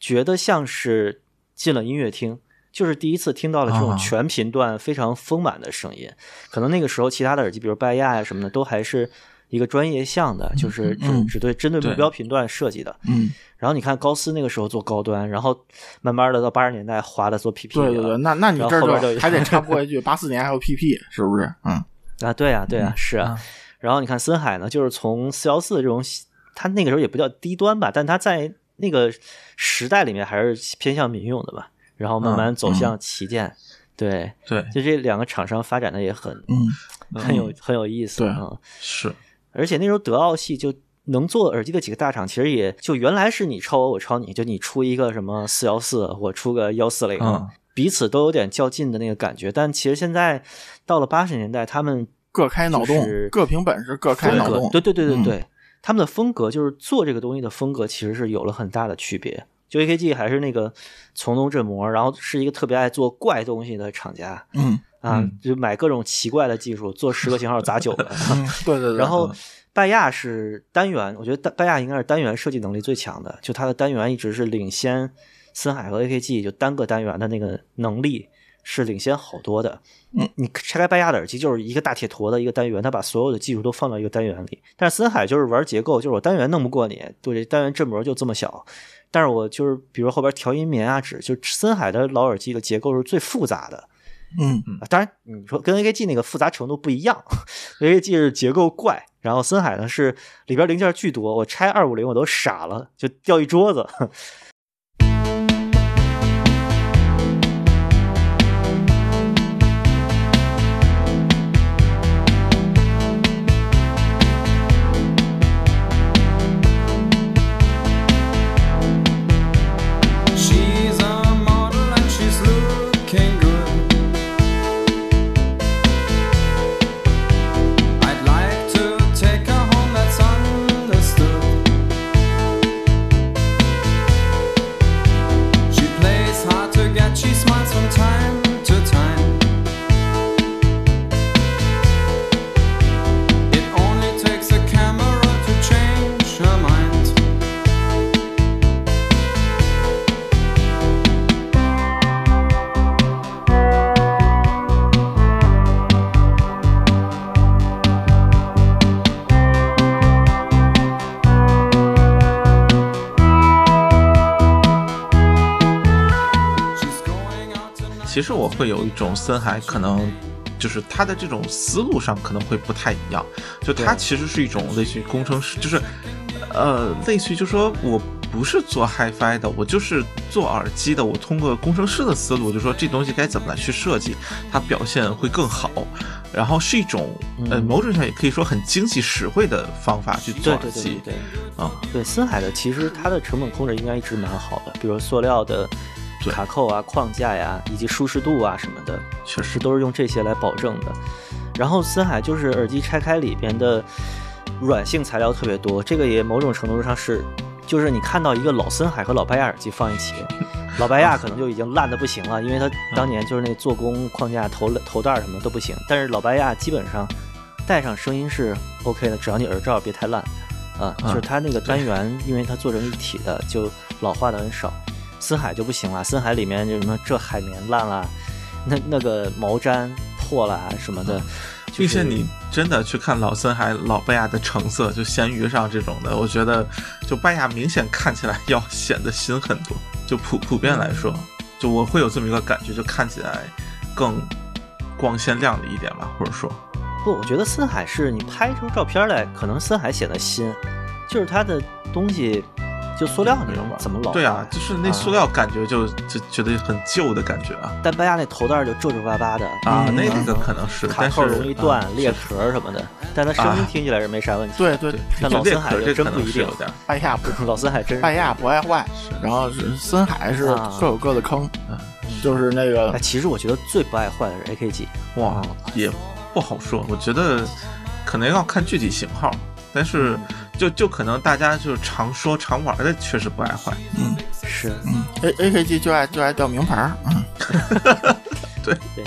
觉得像是进了音乐厅。就是第一次听到了这种啊全频段非常丰满的声音，可能那个时候其他的耳机，比如拜亚呀什么的，都还是一个专业向的，就是只嗯只对针对目标频段设计的。嗯，然后你看高斯那个时候做高端，然后慢慢的到八十年代华的做 PP 了对对对，那那你这然后后边就就还得插播一句，八四年还有 PP 是不是？嗯 啊，对啊，对啊，是啊。啊然后你看森海呢，就是从四幺四这种，它那个时候也不叫低端吧，但它在那个时代里面还是偏向民用的吧。然后慢慢走向旗舰，对，对，就这两个厂商发展的也很嗯，很有很有意思对啊。是，而且那时候德奥系就能做耳机的几个大厂，其实也就原来是你抄我，我抄你，就你出一个什么四幺四，我出个幺四零嗯，彼此都有点较劲的那个感觉。但其实现在到了八十年代，他们各开脑洞，各凭本事，各开，脑洞。对对对对嗯对，他们的风格就是做这个东西的风格，其实是有了很大的区别。就 AKG 还是那个从东振膜，然后是一个特别爱做怪东西的厂家嗯啊，嗯就买各种奇怪的技术，做十个型号砸九个。嗯，对对对。然后拜亚是单元，我觉得拜拜亚应该是单元设计能力最强的，就它的单元一直是领先森海和 AKG，就单个单元的那个能力是领先好多的。嗯，你拆开拜亚的耳机就是一个大铁坨的一个单元，它把所有的技术都放到一个单元里。但是森海就是玩结构，就是我单元弄不过你，对，单元振膜就这么小。但是我就是比如后边调音棉啊纸，就森海的老耳机的结构是最复杂的。嗯啊，当然你说跟 AKG 那个复杂程度不一样，AKG 是结构怪，然后森海呢是里边零件巨多，我拆二五零我都傻了，就掉一桌子。其实我会有一种森海可能。就是他的这种思路上可能会不太一样，就他其实是一种类似于工程师，就是，呃，类似于就说我不是做 HiFi 的，我就是做耳机的，我通过工程师的思路，就说这东西该怎么来去设计，它表现会更好，然后是一种呃嗯。某种上也可以说很经济实惠的方法去做耳机。啊，对，森海的其实它的成本控制应该一直蛮好的，比如塑料的对卡扣啊、框架呀，以及舒适度啊什么的，确实都是用这些来保证的。然后森海就是耳机拆开里边的软性材料特别多，这个也某种程度上是，就是你看到一个老森海和老白亚耳机放一起，老白亚可能就已经烂的不行了，因为它当年就是那做工、框架、头头带什么都不行，但是老白亚基本上戴上声音是 OK 的，只要你耳罩别太烂啊，就是它那个单元，因为它做成一体的，就老化的很少。森海就不行了，森海里面就什么这海绵烂了，那那个毛毡破了啊什么的，就是并且你真的去看老森海、老拜亚的成色，就闲鱼上这种的，我觉得就拜亚明显看起来要显得新很多。就普普遍来说，就我会有这么一个感觉，就看起来更光鲜亮丽一点吧，或者说，不，我觉得森海是你拍出照片来，可能森海显得新，就是它的东西就塑料那种怎么老对啊，就是那塑料感觉就就觉得很旧的感觉啊但拜亚那头带就皱皱巴巴的啊，嗯那个可能是，卡但是扣容易断、啊裂壳什么的，但它声音啊听起来是没啥问题。对对，但老森海就真不一定拜亚不 老森海真是拜亚不爱坏，然后是森海是啊各有各的坑，就是那个哎，其实我觉得最不爱坏的是 AKG，哇，也不好说。我觉得可能要看具体型号，但是就就可能大家就是常说常玩的，确实不爱坏。是嗯 A A K G 就爱就爱掉名牌儿，嗯，对对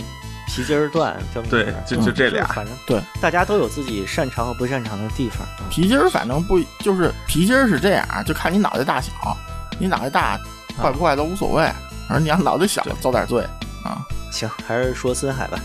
皮筋儿断，对就就这俩是反正对，大家都有自己擅长和不擅长的地方。嗯皮筋儿反正不就是皮筋儿是这样啊，就看你脑袋大小，你脑袋大坏不坏都无所谓，反正你要脑袋小遭点罪啊。行，还是说森海吧。